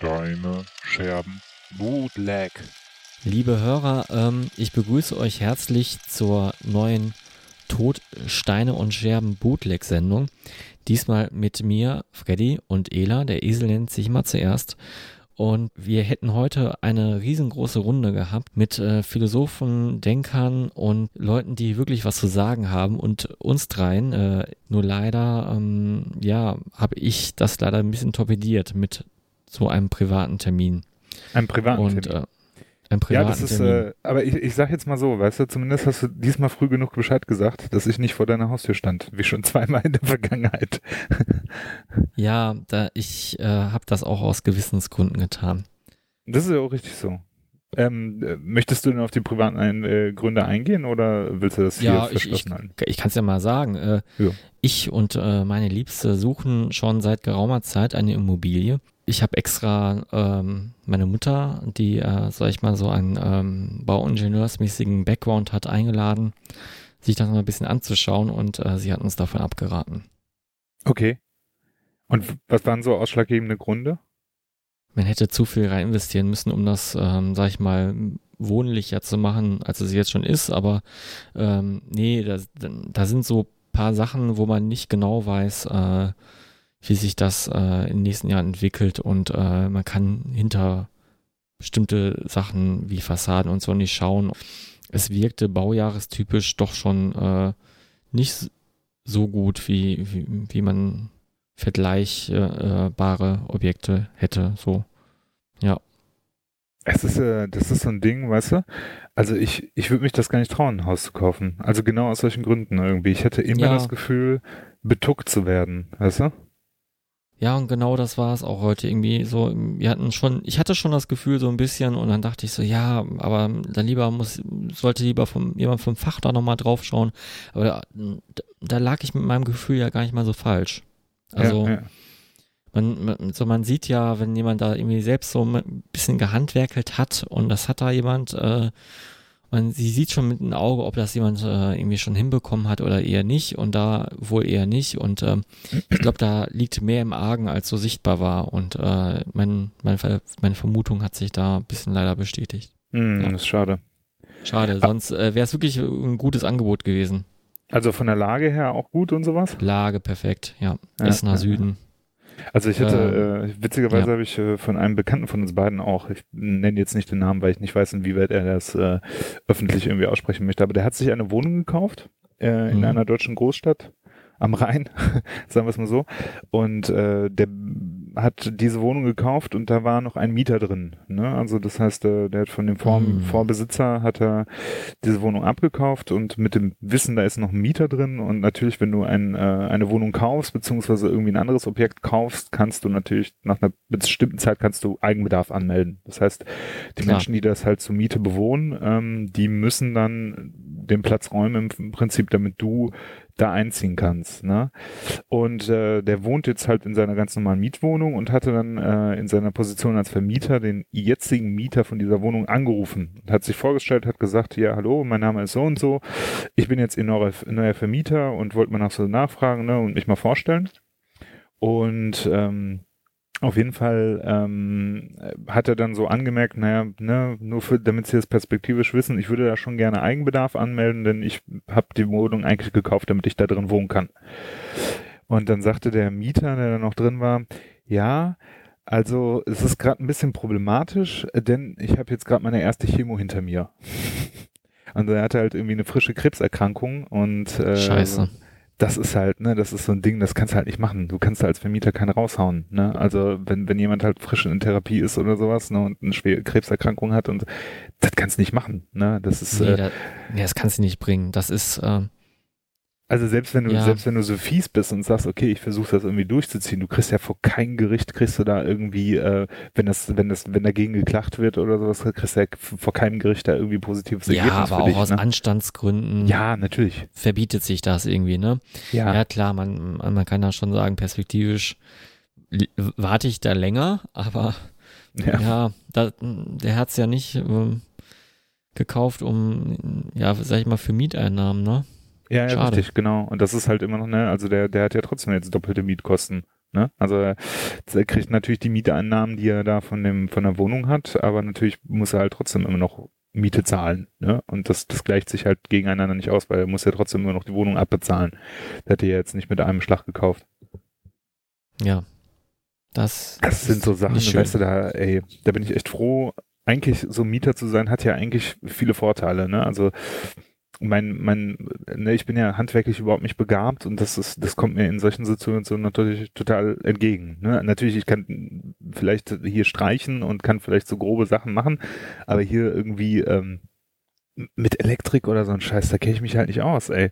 Steine, Scherben, Bootleg. Liebe Hörer, ähm, ich begrüße euch herzlich zur neuen Tod, Steine und Scherben Bootleg-Sendung. Diesmal mit mir, Freddy und Ela. Der Esel nennt sich immer zuerst. Und wir hätten heute eine riesengroße Runde gehabt mit äh, Philosophen, Denkern und Leuten, die wirklich was zu sagen haben und uns dreien. Äh, nur leider, ähm, ja, habe ich das leider ein bisschen torpediert mit so einem privaten Termin. Einem privaten und, Termin. Äh, ein privaten ja, das ist, Termin. äh, aber ich, ich sag jetzt mal so, weißt du, zumindest hast du diesmal früh genug Bescheid gesagt, dass ich nicht vor deiner Haustür stand, wie schon zweimal in der Vergangenheit. Ja, da ich äh, habe das auch aus Gewissensgründen getan. Das ist ja auch richtig so. Ähm, äh, möchtest du denn auf die privaten ein, äh, Gründe eingehen oder willst du das hier Ja, ich, ich, verschlossen halten? ich kann es ja mal sagen. Äh, Ja. Ich und äh, meine Liebste suchen schon seit geraumer Zeit eine Immobilie. Ich habe extra ähm, meine Mutter, die, äh, sag ich mal, so einen ähm, bauingenieursmäßigen Background hat, eingeladen, sich das mal ein bisschen anzuschauen und äh, sie hat uns davon abgeraten. Okay. Und was waren so ausschlaggebende Gründe? Man hätte zu viel rein investieren müssen, um das, ähm, sag ich mal, wohnlicher zu machen, als es jetzt schon ist. Aber ähm, nee, da, da sind so paar Sachen, wo man nicht genau weiß, äh, wie sich das äh, in den nächsten Jahren entwickelt und äh, man kann hinter bestimmte Sachen wie Fassaden und so nicht schauen. Es wirkte baujahrestypisch doch schon äh, nicht so gut, wie, wie, wie man vergleichbare Objekte hätte. So, Es ist, äh, das ist so ein Ding, weißt du? Also ich, ich würde mich das gar nicht trauen, ein Haus zu kaufen. Also genau aus solchen Gründen irgendwie. Ich hätte immer Ja. das Gefühl, betuckt zu werden, weißt du? Ja, und genau das war es auch heute irgendwie so. Wir hatten schon, ich hatte schon das Gefühl so ein bisschen und dann dachte ich so, ja, aber dann lieber muss, sollte lieber vom, jemand vom Fach da nochmal drauf schauen. Aber da, da lag ich mit meinem Gefühl ja gar nicht mal so falsch. Also, ja, ja. Man, man, so man sieht ja, wenn jemand da irgendwie selbst so ein bisschen gehandwerkelt hat und das hat da jemand, äh, man, sie sieht schon mit dem Auge, ob das jemand äh, irgendwie schon hinbekommen hat oder eher nicht und da wohl eher nicht und ähm, ich glaube, da liegt mehr im Argen, als so sichtbar war und äh, mein, mein, meine Vermutung hat sich da ein bisschen leider bestätigt. Hm, Ja. Das ist schade. Schade, sonst äh, wäre es wirklich ein gutes Angebot gewesen. Also von der Lage her auch gut und sowas? Lage perfekt, ja, Ja, ist nach ja, Süden. Also ich hatte, äh, witzigerweise ja. habe ich äh, von einem Bekannten von uns beiden auch, ich nenne jetzt nicht den Namen, weil ich nicht weiß, inwieweit er das äh, öffentlich irgendwie aussprechen möchte, aber der hat sich eine Wohnung gekauft äh, in Mhm. einer deutschen Großstadt am Rhein, sagen wir es mal so. Und äh, der hat diese Wohnung gekauft und da war noch ein Mieter drin. Ne? Also das heißt, äh, der hat von dem Vor Mhm. Vorbesitzer hat er diese Wohnung abgekauft und mit dem Wissen, da ist noch ein Mieter drin und natürlich, wenn du ein, äh, eine Wohnung kaufst, beziehungsweise irgendwie ein anderes Objekt kaufst, kannst du natürlich nach einer bestimmten Zeit kannst du Eigenbedarf anmelden. Das heißt, die Klar. Menschen, die das halt zur Miete bewohnen, ähm, die müssen dann den Platz räumen im Prinzip, damit du da einziehen kannst. Ne? Und äh, der wohnt jetzt halt in seiner ganz normalen Mietwohnung und hatte dann äh, in seiner Position als Vermieter den jetzigen Mieter von dieser Wohnung angerufen hat sich vorgestellt, hat gesagt, ja, hallo, mein Name ist so und so, ich bin jetzt ihr neuer, neuer Vermieter und wollte mal nach so nachfragen ne, und mich mal vorstellen. Und ähm, auf jeden Fall ähm, hat er dann so angemerkt, naja, ne, nur für, damit sie das perspektivisch wissen, ich würde da schon gerne Eigenbedarf anmelden, denn ich habe die Wohnung eigentlich gekauft, damit ich da drin wohnen kann. Und dann sagte der Mieter, der da noch drin war, ja, also es ist gerade ein bisschen problematisch, denn ich habe jetzt gerade meine erste Chemo hinter mir. Und er hatte halt irgendwie eine frische Krebserkrankung und äh, Scheiße. Das ist halt, ne, das ist so ein Ding, das kannst du halt nicht machen. Du kannst da als Vermieter keinen raushauen, ne? Also wenn, wenn jemand halt frisch in Therapie ist oder sowas, ne, und eine schwere Krebserkrankung hat und das kannst du nicht machen, ne? Das ist, Nee, äh, da, nee, das kannst du nicht bringen. Das ist, äh, also selbst wenn du, Ja. selbst wenn du so fies bist und sagst, okay, ich versuche das irgendwie durchzuziehen, du kriegst ja vor kein Gericht, kriegst du da irgendwie, äh, wenn das, wenn das, wenn dagegen geklagt wird oder sowas, kriegst du ja vor keinem Gericht da irgendwie positives ja, Ergebnis aber für auch dich, aus ne? Anstandsgründen Ja, natürlich. verbietet sich das irgendwie, ne? Ja, Ja, klar, man, man kann da schon sagen, perspektivisch warte ich da länger, aber ja. ja, da, der hat's ja nicht ähm, gekauft, um, ja, sag ich mal, für Mieteinnahmen, ne? Ja, ja richtig, genau. Und das ist halt immer noch, ne, also der, der hat ja trotzdem jetzt doppelte Mietkosten. Ne? Also er kriegt natürlich die Mieteinnahmen, die er da von dem von der Wohnung hat, aber natürlich muss er halt trotzdem immer noch Miete zahlen. Ne? Und das, das gleicht sich halt gegeneinander nicht aus, weil er muss ja trotzdem immer noch die Wohnung abbezahlen. Der hat ja jetzt nicht mit einem Schlag gekauft. Ja. Das, das sind so Sachen, weißt du, da, ey, da bin ich echt froh. Eigentlich so Mieter zu sein, hat ja eigentlich viele Vorteile, ne? Also mein, mein, ne, ich bin ja handwerklich überhaupt nicht begabt und das ist, das kommt mir in solchen Situationen natürlich total entgegen. Ne? Natürlich, ich kann vielleicht hier streichen und kann vielleicht so grobe Sachen machen, aber hier irgendwie ähm, mit Elektrik oder so ein Scheiß, da kenne ich mich halt nicht aus, ey.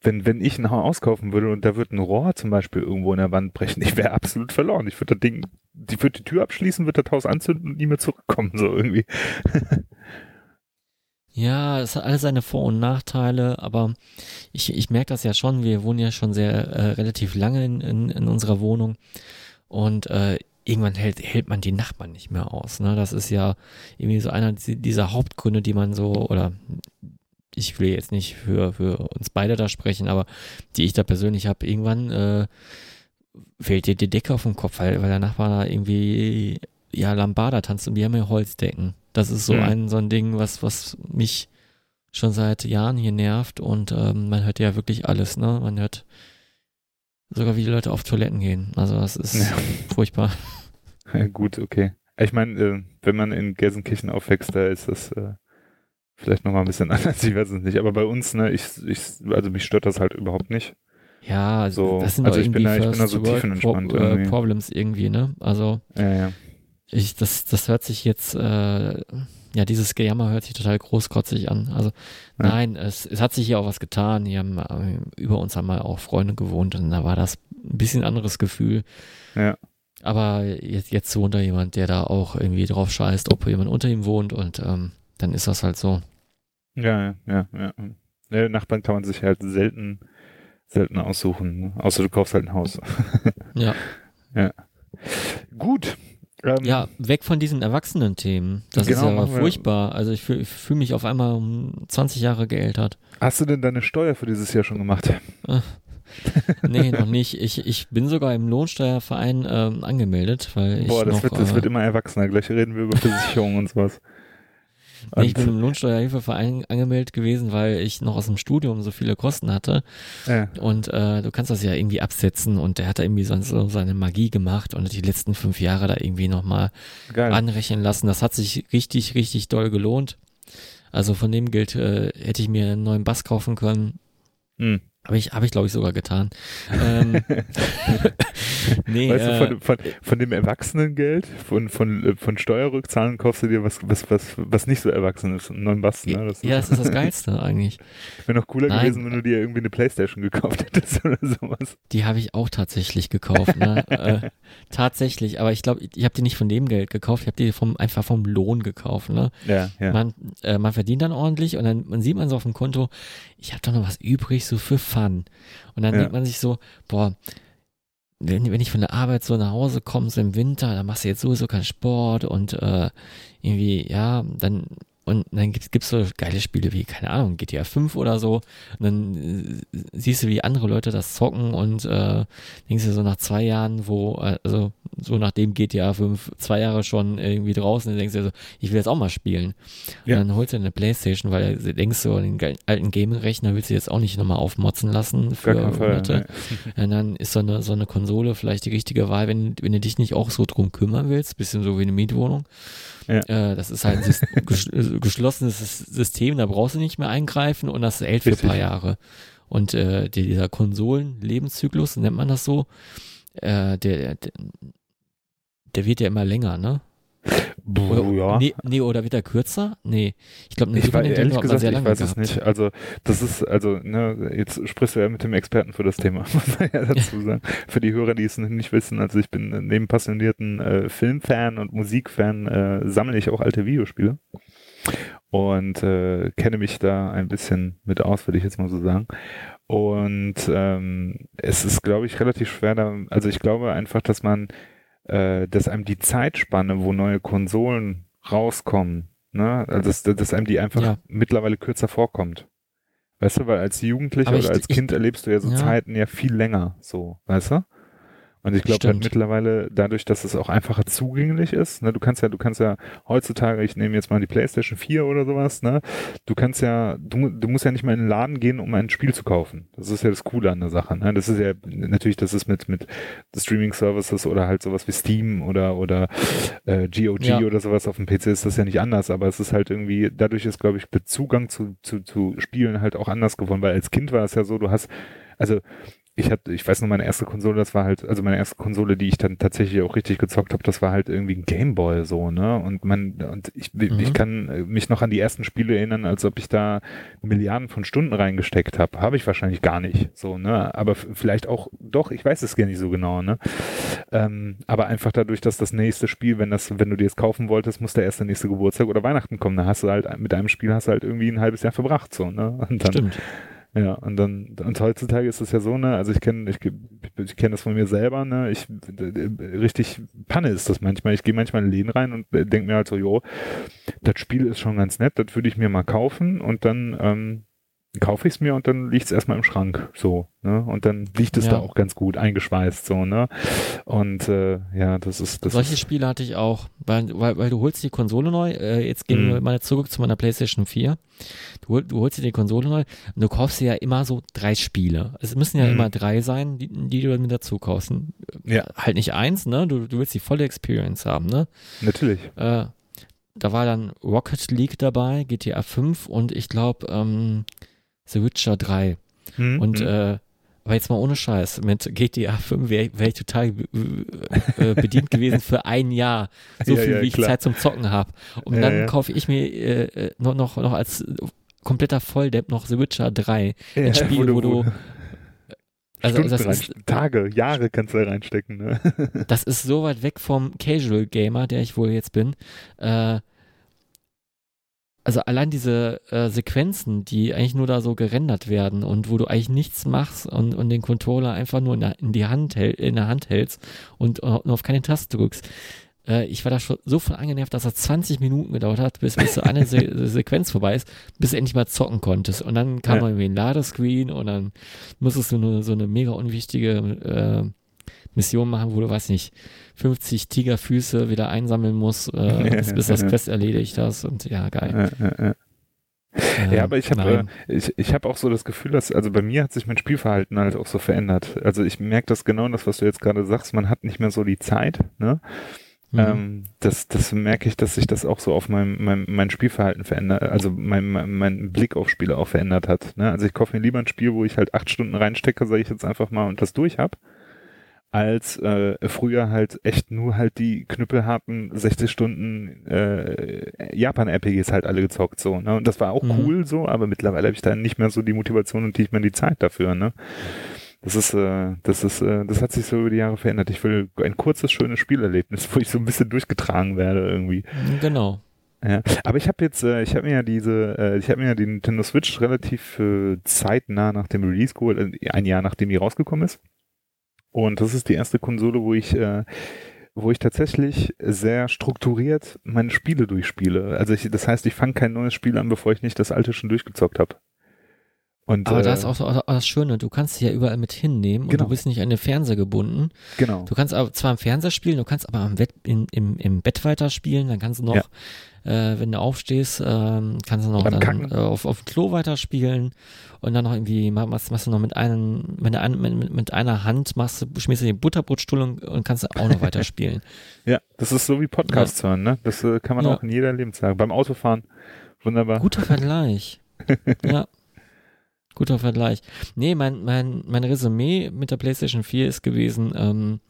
Wenn, wenn ich ein Haus kaufen würde und da wird ein Rohr zum Beispiel irgendwo in der Wand brechen, ich wäre absolut verloren. Ich würde das Ding, die würde die Tür abschließen, würde das Haus anzünden und nie mehr zurückkommen, so irgendwie. Ja, es hat alles seine Vor- und Nachteile, aber ich, ich merke das ja schon. Wir wohnen ja schon sehr äh, relativ lange in, in, in unserer Wohnung und äh, irgendwann hält, hält man die Nachbarn nicht mehr aus. Ne? Das ist ja irgendwie so einer dieser Hauptgründe, die man so, oder ich will jetzt nicht für, für uns beide da sprechen, aber die ich da persönlich habe, irgendwann äh, fällt dir die Decke auf den Kopf, weil, weil der Nachbar da irgendwie ja Lambada tanzt und wir haben ja Holzdecken. Das ist so mhm. ein, so ein Ding, was, was mich schon seit Jahren hier nervt und ähm, man hört ja wirklich alles, ne? Man hört sogar, wie die Leute auf Toiletten gehen. Also das ist ja. furchtbar. Ja, gut, okay. Ich meine, äh, wenn man in Gelsenkirchen aufwächst, da ist das äh, vielleicht nochmal ein bisschen anders, ich weiß es nicht. Aber bei uns, ne, ich, ich, also mich stört das halt überhaupt nicht. Ja, so, das sind also ich bin da, ich bin da so tiefenentspannt. Pro, äh, Problems irgendwie, ne? Also ja, ja ich, das, das hört sich jetzt, äh, ja, dieses Gejammer hört sich total großkotzig an. Also ja. nein, es, es hat sich hier auch was getan. Hier haben, äh, über uns haben mal auch Freunde gewohnt und da war das ein bisschen anderes Gefühl. Ja. Aber jetzt, jetzt wohnt da jemand, der da auch irgendwie drauf scheißt, ob jemand unter ihm wohnt und ähm, dann ist das halt so. Ja, ja, ja. ja. Nachbarn kann man sich halt selten, selten aussuchen. Ne? Außer du kaufst halt ein Haus. ja. Ja. Gut, ähm, ja, weg von diesen Erwachsenen-Themen. Das genau, ist ja furchtbar. Also ich fühle fühl mich auf einmal um 20 Jahre geältert. Hast du denn deine Steuer für dieses Jahr schon gemacht? Äh, nee, noch nicht. Ich, ich bin sogar im Lohnsteuerverein ähm, angemeldet, weil ich Boah, das, noch, wird, das äh, wird immer erwachsener. Gleich reden wir über Versicherungen und sowas. Nee, ich bin im Lohnsteuerhilfeverein angemeldet gewesen, weil ich noch aus dem Studium so viele Kosten hatte. Ja. Und äh, du kannst das ja irgendwie absetzen und der hat da irgendwie so, so seine Magie gemacht und die letzten fünf Jahre da irgendwie nochmal anrechnen lassen. Das hat sich richtig, richtig doll gelohnt. Also von dem Geld äh, hätte ich mir einen neuen Bass kaufen können. Hm. Habe ich, hab ich glaube ich sogar getan. ähm, nee, weißt äh, du, von, von, von dem Erwachsenengeld, von, von, von Steuerrückzahlen kaufst du dir was, was, was, was nicht so erwachsen ist, einen neuen Basten. Ne? Das ja, das ist das Geilste eigentlich. Wäre noch cooler Nein. gewesen, wenn du dir irgendwie eine Playstation gekauft hättest oder sowas. Die habe ich auch tatsächlich gekauft. Ne? äh, tatsächlich, aber ich glaube, ich habe die nicht von dem Geld gekauft, ich habe die vom, einfach vom Lohn gekauft. Ne? Ja, ja. Man, äh, man verdient dann ordentlich und dann man sieht man so auf dem Konto, ich habe doch noch was übrig, so für Fun. Und dann ja. denkt man sich so, boah, wenn, wenn ich von der Arbeit so nach Hause komme, so im Winter, dann machst du jetzt sowieso keinen Sport und äh, irgendwie, ja, dann und dann gibt es so geile Spiele wie, keine Ahnung, GTA 5 oder so. Und dann äh, siehst du, wie andere Leute das zocken und äh, denkst du so nach zwei Jahren, wo, äh, also so nachdem GTA 5 zwei Jahre schon irgendwie draußen, dann denkst du so, ich will jetzt auch mal spielen. Ja. Und dann holst du eine Playstation, weil du denkst so, den alten Gaming-Rechner willst du jetzt auch nicht nochmal aufmotzen lassen für Monate. Nee. Und dann ist so eine, so eine Konsole vielleicht die richtige Wahl, wenn, wenn du dich nicht auch so drum kümmern willst, bisschen so wie eine Mietwohnung. Ja. Äh, das ist halt ein geschlossenes System, da brauchst du nicht mehr eingreifen und das hält für ein paar Jahre. Und äh, dieser Konsolen-Lebenszyklus, nennt man das so, äh, der, der, der wird ja immer länger, ne? Oder, ja. nee, nee, oder wird er kürzer? Nee. Ich glaube, ich Nintendo ehrlich gesagt, sehr lange ich weiß gehabt. es nicht. Also, das ist, also, ne, jetzt sprichst du ja mit dem Experten für das Thema, muss man ja dazu sagen. für die Hörer, die es nicht wissen, also ich bin neben passionierten äh, Filmfan und Musikfan, äh, sammle ich auch alte Videospiele und äh, kenne mich da ein bisschen mit aus, würde ich jetzt mal so sagen. Und ähm, es ist, glaube ich, relativ schwer, da, also ich glaube einfach, dass man äh, dass einem die Zeitspanne, wo neue Konsolen rauskommen, ne, also dass, dass einem die einfach ja. mittlerweile kürzer vorkommt. Weißt du, weil als Jugendlicher oder als ich, Kind erlebst du ja so ja. Zeiten ja viel länger, so, weißt du? Und ich glaube halt mittlerweile, dadurch, dass es auch einfacher zugänglich ist, ne, du kannst ja, du kannst ja heutzutage, ich nehme jetzt mal die PlayStation 4 oder sowas, ne, du kannst ja, du, du musst ja nicht mal in den Laden gehen, um ein Spiel zu kaufen. Das ist ja das Coole an der Sache. Ne? Das ist ja natürlich, das ist mit mit Streaming Services oder halt sowas wie Steam oder oder äh, GOG Ja. oder sowas auf dem PC ist das ja nicht anders, aber es ist halt irgendwie, dadurch ist, glaube ich, der Zugang zu, zu, zu Spielen halt auch anders geworden, weil als Kind war es ja so, du hast, also ich hatte, ich weiß nur, meine erste Konsole, das war halt, also meine erste Konsole, die ich dann tatsächlich auch richtig gezockt habe, das war halt irgendwie ein Gameboy so, ne? Und man, und ich, Mhm. ich kann äh, mich noch an die ersten Spiele erinnern, als ob ich da Milliarden von Stunden reingesteckt habe. Habe ich wahrscheinlich gar nicht, so, ne? Aber vielleicht auch, doch, ich weiß es gar nicht so genau, ne? Ähm, aber einfach dadurch, dass das nächste Spiel, wenn das, wenn du dir es kaufen wolltest, muss der erste nächste Geburtstag oder Weihnachten kommen. Da hast du halt mit einem Spiel hast du halt irgendwie ein halbes Jahr verbracht, so, ne? Und dann, Stimmt. Ja, und dann, und heutzutage ist es ja so, ne, also ich kenne, ich, ich kenne das von mir selber, ne, ich, richtig Panne ist das manchmal. Ich gehe manchmal in Läden rein und denke mir halt so, jo, das Spiel ist schon ganz nett, das würde ich mir mal kaufen und dann, ähm, kaufe ich es mir und dann liegt es erstmal im Schrank, so, ne, und dann liegt es Ja. da auch ganz gut eingeschweißt, so, ne, und, äh, ja, das ist, das Solche ist, Spiele hatte ich auch, weil, weil, weil du holst die Konsole neu, äh, jetzt gehen Mhm. wir mal zurück zu meiner Playstation 4. Du, hol- du holst dir die Konsole neu und du kaufst dir ja immer so drei Spiele. Es müssen ja Mhm. immer drei sein, die, die du mit dazu kaufst. Ja. Halt nicht eins, ne? Du, du willst die volle Experience haben, ne? natürlich. Äh, da war dann Rocket League dabei, GTA 5 und ich glaube ähm, The Witcher 3. Hm, Und hm. äh, aber jetzt mal ohne Scheiß, mit GTA 5 wäre wär ich total äh, bedient gewesen für ein Jahr. So Ja, viel, ja, wie ich klar. Zeit zum Zocken habe. Und Ja, dann kaufe ich mir äh, äh, noch, noch, noch als kompletter Volldepp noch The Witcher 3. Ja, ein Spiel, wo du- Also Stunden das ist, Tage, Jahre kannst du da reinstecken, ne? das ist so weit weg vom Casual Gamer, der ich wohl jetzt bin. Äh, also allein diese äh, Sequenzen, die eigentlich nur da so gerendert werden und wo du eigentlich nichts machst und, und den Controller einfach nur in der, in die Hand hält, in der Hand hältst und äh, nur auf keine Taste drückst. Äh, ich war da schon so voll angenervt, dass das 20 Minuten gedauert hat, bis, bis so eine Se Sequenz vorbei ist, bis du endlich mal zocken konntest. Und dann kam Ja. irgendwie ein Ladescreen und dann musstest du nur so eine mega unwichtige äh, Mission machen, wo du, weiß nicht, 50 Tigerfüße wieder einsammeln musst, äh, bis, bis das. Quest erledigt hast. Und ja, geil. Ja. Äh, aber ich habe äh, ich, ich hab auch so das Gefühl, dass, also bei mir hat sich mein Spielverhalten halt auch so verändert. Also ich merke das genau, das, was du jetzt gerade sagst, man hat nicht mehr so die Zeit, ne? Mhm. Ähm, das, das merke ich, dass sich das auch so auf mein, mein, mein Spielverhalten verändert, also mein, mein, mein Blick auf Spiele auch verändert hat. Ne? Also ich kaufe mir lieber ein Spiel, wo ich halt acht Stunden reinstecke, sage ich jetzt einfach mal, und das durch hab, als äh, früher halt echt nur halt die knüppelharten 60 Stunden äh, Japan-RPGs halt alle gezockt so. Ne? Und das war auch Mhm. cool so, aber mittlerweile habe ich da nicht mehr so die Motivation und nicht mehr die Zeit dafür. Ne? Das ist, äh, das ist, äh, das hat sich so über die Jahre verändert. Ich will ein kurzes, schönes Spielerlebnis, wo ich so ein bisschen durchgetragen werde irgendwie. Genau. Ja, aber ich habe jetzt, äh, ich habe mir ja diese, äh, ich habe mir ja die Nintendo Switch relativ äh, zeitnah nach dem Release geholt, äh, ein Jahr nachdem die rausgekommen ist. Und das ist die erste Konsole, wo ich, äh, wo ich tatsächlich sehr strukturiert meine Spiele durchspiele. Also ich, das heißt, ich fange kein neues Spiel an, bevor ich nicht das alte schon durchgezockt habe. Und Aber äh, da ist auch so auch das Schöne, du kannst sie ja überall mit hinnehmen und Genau. du bist nicht an den Fernseher gebunden. genau. Du kannst aber zwar am Fernseher spielen, du kannst aber am Bett, in, im, im Bett weiter spielen, dann kannst du noch, Ja. Äh, wenn du aufstehst, ähm, kannst du noch dann, äh, auf, auf dem Klo weiterspielen und dann noch irgendwie ma- machst, machst du noch mit einem, mit, einer, mit, mit einer Hand machst du, schmierst du den Butterbrotstuhl und, und kannst auch noch weiterspielen. Ja, das ist so wie Podcasts hören, ne? Das äh, kann man Ja. auch in jeder Lebenslage. Beim Autofahren, wunderbar. Guter Vergleich. ja. Guter Vergleich. Nee, mein, mein, mein Resümee mit der PlayStation 4 ist gewesen, ähm,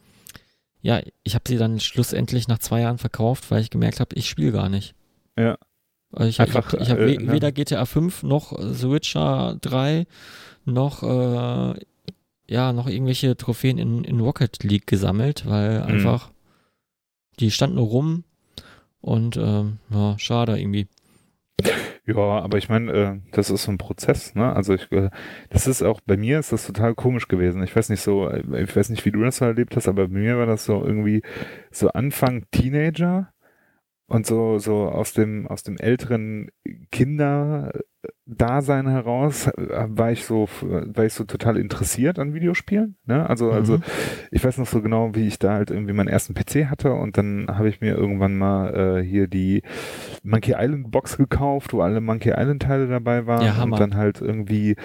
ja, ich habe sie dann schlussendlich nach zwei Jahren verkauft, weil ich gemerkt habe, ich spiele gar nicht. Ja. Also ich, Einfach, ich habe hab äh, we ne? weder GTA 5 noch The Witcher 3 noch äh, ja noch irgendwelche Trophäen in, in Rocket League gesammelt, weil Mhm. einfach die standen nur rum und ähm, ja, schade irgendwie. Ja, aber ich meine, äh, das ist so ein Prozess, ne? Also ich, äh, das ist auch, bei mir ist das total komisch gewesen. Ich weiß nicht so, äh, ich weiß nicht, wie du das so erlebt hast, aber bei mir war das so irgendwie so Anfang Teenager und so, so aus dem, aus dem älteren Dasein heraus äh, war ich so, war ich so total interessiert an Videospielen. Ne? Also, also Mhm. ich weiß noch so genau, wie ich da halt irgendwie meinen ersten PC hatte und dann habe ich mir irgendwann mal äh, hier die Monkey Island Box gekauft, wo alle Monkey Island Teile dabei waren Ja, und dann halt irgendwie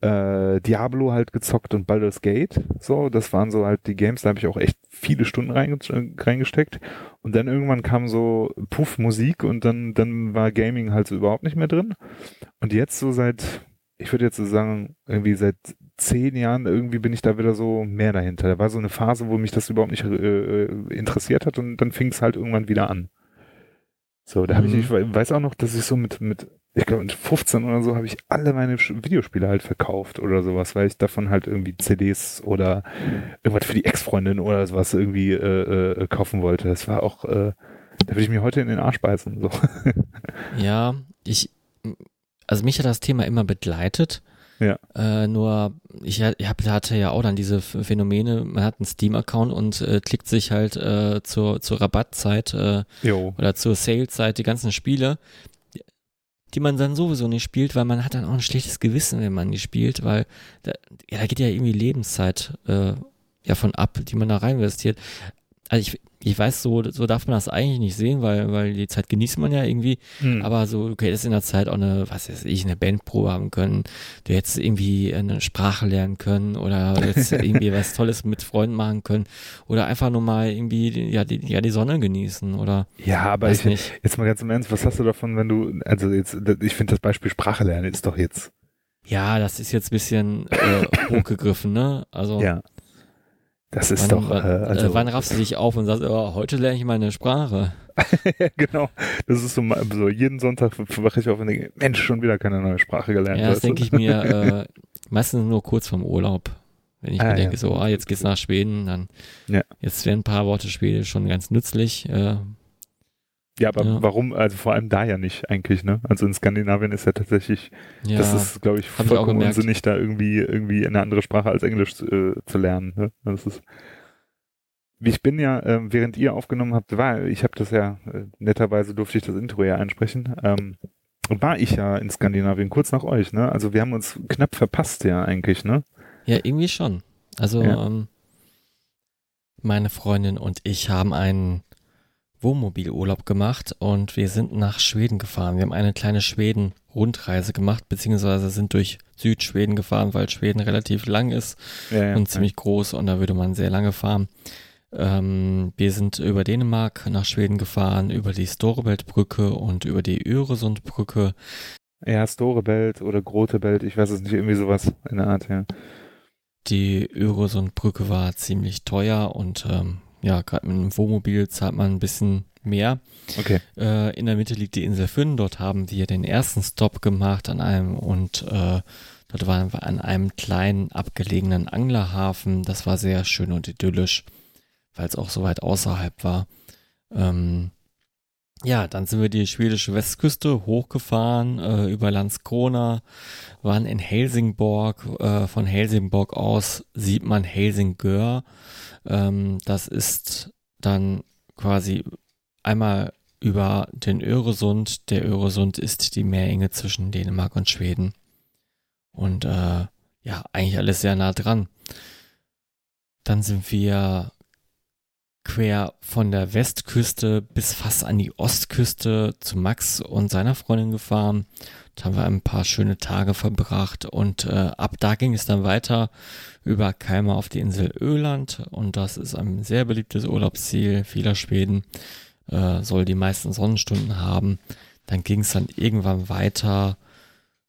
äh, Diablo halt gezockt und Baldur's Gate. So, das waren so halt die Games, da habe ich auch echt viele Stunden reinge reingesteckt. Und dann irgendwann kam so Puff Musik und dann, dann war Gaming halt so überhaupt nicht mehr drin. Und jetzt so seit, ich würde jetzt so sagen, irgendwie seit zehn Jahren irgendwie bin ich da wieder so mehr dahinter. Da war so eine Phase, wo mich das überhaupt nicht äh, interessiert hat und dann fing es halt irgendwann wieder an. So, da habe ich, Mhm. ich weiß auch noch, dass ich so mit, mit, ich glaube mit 15 oder so habe ich alle meine Videospiele halt verkauft oder sowas, weil ich davon halt irgendwie CDs oder irgendwas für die Ex-Freundin oder sowas irgendwie äh, äh, kaufen wollte. Das war auch, äh, da würde ich mir heute in den Arsch beißen. So. Ja, ich, also mich hat das Thema immer begleitet. Ja. Äh, nur ich, ich hab, hatte ja auch dann diese Ph- Phänomene, man hat einen Steam-Account und äh, klickt sich halt äh, zur, zur Rabattzeit äh, Jo. oder zur Sales-Zeit die ganzen Spiele, die man dann sowieso nicht spielt, weil man hat dann auch ein schlechtes Gewissen, wenn man die spielt, weil da, ja, da geht ja irgendwie Lebenszeit äh, ja von ab, die man da rein investiert. Also ich, ich weiß, so, so darf man das eigentlich nicht sehen, weil, weil die Zeit genießt man ja irgendwie. Hm. Aber so, du hättest in der Zeit auch eine, was weiß ich, eine Bandprobe haben können. Du hättest irgendwie eine Sprache lernen können oder jetzt irgendwie was Tolles mit Freunden machen können oder einfach nur mal irgendwie, die- ja, die, ja, die Sonne genießen oder ja, aber ich, nicht. jetzt mal ganz im Ernst, was hast du davon, wenn du, also jetzt, ich finde das Beispiel Sprache lernen ist doch jetzt, Ja, das ist jetzt ein bisschen äh, hochgegriffen, ne? Also, ja. Das ist wann, doch, wann, äh, also, äh, wann raffst du dich auf und sagst, oh, heute lerne ich mal eine Sprache? genau. Das ist so, so jeden Sonntag wache ich auf und denke, Mensch, schon wieder keine neue Sprache gelernt. Ja, das denke ich mir äh, meistens nur kurz vorm Urlaub. Wenn ich Ah, mir denke, ja. so, ah, jetzt geht's nach Schweden, dann Ja. jetzt wären ein paar Worte Schwedisch schon ganz nützlich. Äh, Ja, aber Ja. warum, also vor allem da ja nicht eigentlich, ne? Also in Skandinavien ist ja tatsächlich, ja, das ist, glaube ich, ich vollkommen gemerkt. unsinnig, da irgendwie, irgendwie eine andere Sprache als Englisch äh, zu lernen. Ne? Das ist, ich bin ja, ähm, während ihr aufgenommen habt, war, ich habe das ja, äh, netterweise durfte ich das Intro ja einsprechen, ähm, war ich ja in Skandinavien, kurz nach euch, ne? Also wir haben uns knapp verpasst ja eigentlich, ne? ja, irgendwie schon. Also Ja. ähm, meine Freundin und ich haben einen Wohnmobilurlaub gemacht und wir sind nach Schweden gefahren. Wir haben eine kleine Schweden-Rundreise gemacht, beziehungsweise sind durch Südschweden gefahren, weil Schweden relativ lang ist Ja, ja. und ziemlich groß und da würde man sehr lange fahren. Ähm, wir sind über Dänemark nach Schweden gefahren, über die Storebeltbrücke und über die Öresundbrücke. Ja, Storebelt oder Grotebelt, ich weiß es nicht, irgendwie sowas in der Art, ja. Die Öresundbrücke war ziemlich teuer und ähm, ja, gerade mit einem Wohnmobil zahlt man ein bisschen mehr. Okay. Äh, in der Mitte liegt die Insel Fyn. Dort haben wir den ersten Stop gemacht an einem und äh, dort waren wir an einem kleinen abgelegenen Anglerhafen. Das war sehr schön und idyllisch, weil es auch so weit außerhalb war. Ähm, ja, dann sind wir die schwedische Westküste hochgefahren äh, über Landskrona, waren in Helsingborg. Äh, von Helsingborg aus sieht man Helsingör. Ähm, das ist dann quasi einmal über den Öresund. Der Öresund ist die Meerenge zwischen Dänemark und Schweden. Und äh, ja, eigentlich alles sehr nah dran. Dann sind wir quer von der Westküste bis fast an die Ostküste zu Max und seiner Freundin gefahren. Da haben wir ein paar schöne Tage verbracht und äh, ab da ging es dann weiter über Kalmar auf die Insel Öland und das ist ein sehr beliebtes Urlaubsziel vieler Schweden, äh, soll die meisten Sonnenstunden haben. Dann ging es dann irgendwann weiter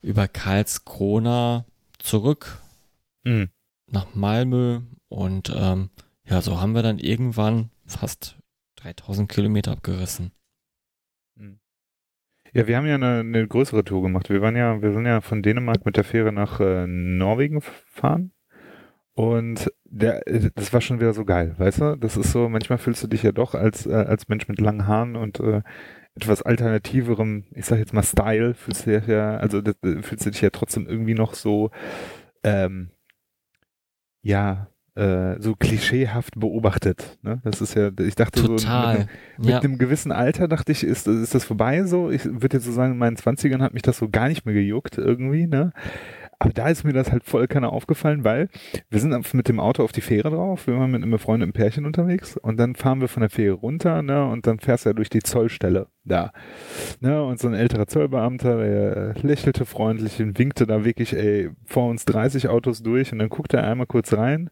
über Karlskrona zurück Mhm. nach Malmö und ähm, ja, so haben wir dann irgendwann fast 3000 Kilometer abgerissen. Ja, wir haben ja eine, eine größere Tour gemacht. Wir waren ja, wir sind ja von Dänemark mit der Fähre nach äh, Norwegen gefahren. Und der, das war schon wieder so geil, weißt du? Das ist so, manchmal fühlst du dich ja doch als, äh, als Mensch mit langen Haaren und äh, etwas alternativerem, ich sag jetzt mal Style, fühlst du dich ja, also das, äh, fühlst du dich ja trotzdem irgendwie noch so, ähm, ja, äh, so klischeehaft beobachtet. Ne? Das ist ja, ich dachte Total. so mit, einem, mit ja. einem gewissen Alter dachte ich, ist, ist das vorbei so? Ich würde jetzt so sagen, in meinen Zwanzigern hat mich das so gar nicht mehr gejuckt irgendwie, ne? Aber da ist mir das halt voll keiner aufgefallen, weil wir sind mit dem Auto auf die Fähre drauf, wir waren mit einem Freund im Pärchen unterwegs und dann fahren wir von der Fähre runter, ne, und dann fährst du ja durch die Zollstelle da. Ne, und so ein älterer Zollbeamter, der lächelte freundlich und winkte da wirklich, ey, vor uns 30 Autos durch und dann guckte er einmal kurz rein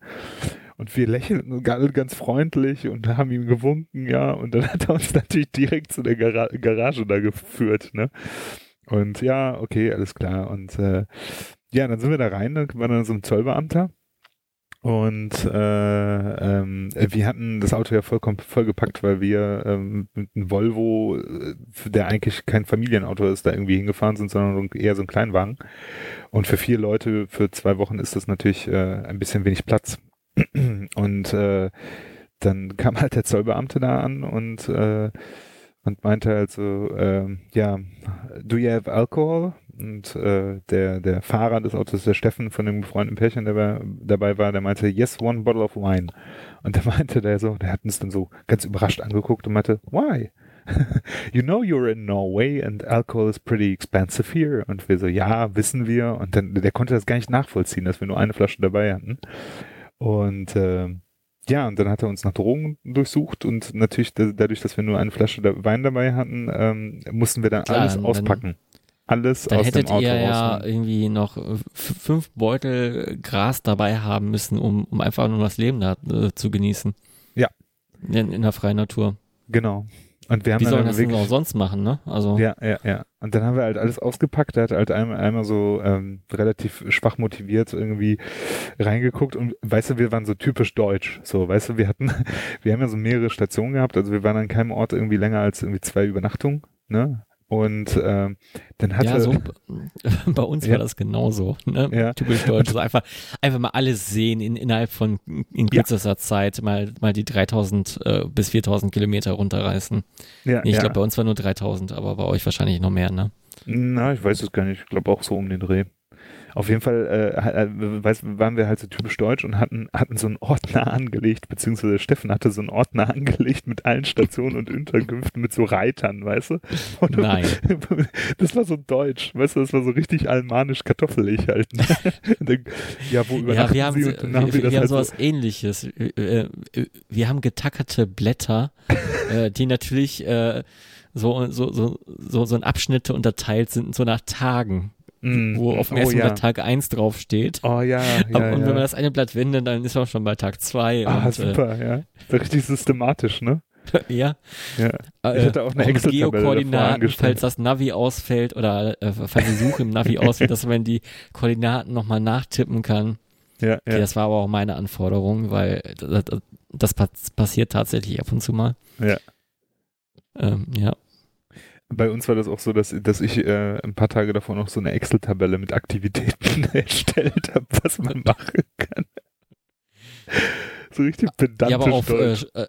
und wir lächelten ganz freundlich und haben ihm gewunken, ja, und dann hat er uns natürlich direkt zu der Gara Garage da geführt, ne. Und ja, okay, alles klar. Und äh, ja, dann sind wir da rein, dann war dann so ein Zollbeamter. Und äh, ähm, wir hatten das Auto ja vollkommen vollgepackt, weil wir ähm, mit einem Volvo, äh, der eigentlich kein Familienauto ist, da irgendwie hingefahren sind, sondern eher so ein Kleinwagen. Und für vier Leute für zwei Wochen ist das natürlich äh, ein bisschen wenig Platz. Und äh, dann kam halt der Zollbeamte da an und äh, und meinte halt so, äh, ja, do you have alcohol? Und äh, der, der Fahrer des Autos, der Steffen von dem befreundeten Pärchen, der war, dabei war, der meinte, yes, one bottle of wine. Und da meinte der so, der hat uns dann so ganz überrascht angeguckt und meinte, why? you know you're in Norway and alcohol is pretty expensive here. Und wir so, ja, wissen wir. Und dann, der konnte das gar nicht nachvollziehen, dass wir nur eine Flasche dabei hatten. Und äh, ja, und dann hat er uns nach Drogen durchsucht und natürlich dadurch, dass wir nur eine Flasche Wein dabei hatten, ähm, mussten wir dann Klar, alles auspacken. Alles Dann aus dem hättet Auto ihr ja rausholen. irgendwie noch fünf Beutel Gras dabei haben müssen, um, um einfach nur das Leben da äh, zu genießen. Ja. In, in der freien Natur. Genau. Und wir haben Wie sollen das denn wirklich, auch sonst machen, ne? Also, Ja, ja, ja. Und dann haben wir halt alles ausgepackt. Er hat halt einmal, einmal so ähm, relativ schwach motiviert irgendwie reingeguckt und weißt du, wir waren so typisch deutsch. So, weißt du, wir hatten, wir haben ja so mehrere Stationen gehabt. Also wir waren an keinem Ort irgendwie länger als irgendwie zwei Übernachtungen. Ne? Und ähm, dann hatte ja, so bei uns Ja. war das genauso. Ne? Ja. Typisch deutsch. So einfach, einfach mal alles sehen in, innerhalb von in Ja. kürzester Zeit, mal, mal die 3000 äh, bis 4000 Kilometer runterreißen. ja, Nee, ich ja. glaube, bei uns war nur 3000, aber bei euch wahrscheinlich noch mehr, ne? Na, ich weiß es gar nicht. Ich glaube auch so um den Dreh. Auf jeden Fall äh, äh, weiß, waren wir halt so typisch deutsch und hatten, hatten so einen Ordner angelegt, beziehungsweise Steffen hatte so einen Ordner angelegt mit allen Stationen und Unterkünften mit so Reitern, weißt du? Und Nein. Das war so deutsch, weißt du, das war so richtig almanisch kartoffelig halt. ne? Ja, wo Ja, übernachten wir haben, Sie? so- Und dann wir, haben wir wir, das haben halt sowas so, ähnliches. Äh, äh, Wir haben getackerte Blätter, die natürlich äh, so, so, so, so, so in Abschnitte unterteilt sind, so nach Tagen, mm, wo auf dem oh, ersten ja. Blatt Tag 1 draufsteht. Oh ja, ja, Aber- und wenn man das eine Blatt wendet, dann ist man schon bei Tag 2. Ah, und, super, ja. So richtig systematisch, ne? Äh, ja. Ja. Äh, Ich hatte auch eine davor Geokoordinaten, falls das Navi ausfällt oder äh, falls die Suche im Navi ausfällt, dass man die Koordinaten nochmal nachtippen kann. Ja, Okay, ja, das war aber auch meine Anforderung, weil das, das, das pass- passiert tatsächlich ab und zu mal. ja. Ähm, ja. Bei uns war das auch so, dass, dass ich äh, ein paar Tage davor noch so eine Excel-Tabelle mit Aktivitäten erstellt habe, was man machen kann. So richtig pedantisch Ja, aber auf, äh, äh,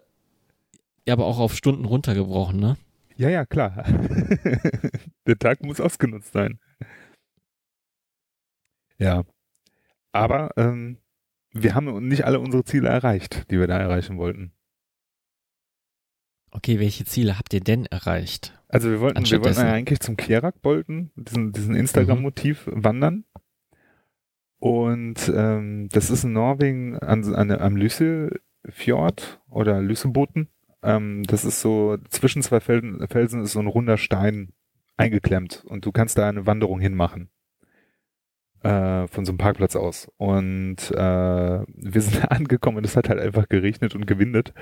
ja, aber auch auf Stunden runtergebrochen, ne? Ja, ja, klar. Der Tag muss ausgenutzt sein. Ja. Aber ähm, wir haben nicht alle unsere Ziele erreicht, die wir da erreichen wollten. Okay, welche Ziele habt ihr denn erreicht? Also wir wollten, wir wollten eigentlich zum Kerak-Bolten, diesen, diesen Instagram-Motiv wandern. Und ähm, das ist in Norwegen an, an, am Lysefjord oder Lyseboten. Ähm, das ist so, zwischen zwei Felsen, Felsen ist so ein runder Stein eingeklemmt und du kannst da eine Wanderung hinmachen. Äh, von so einem Parkplatz aus. Und äh, wir sind angekommen und es hat halt einfach geregnet und gewindet.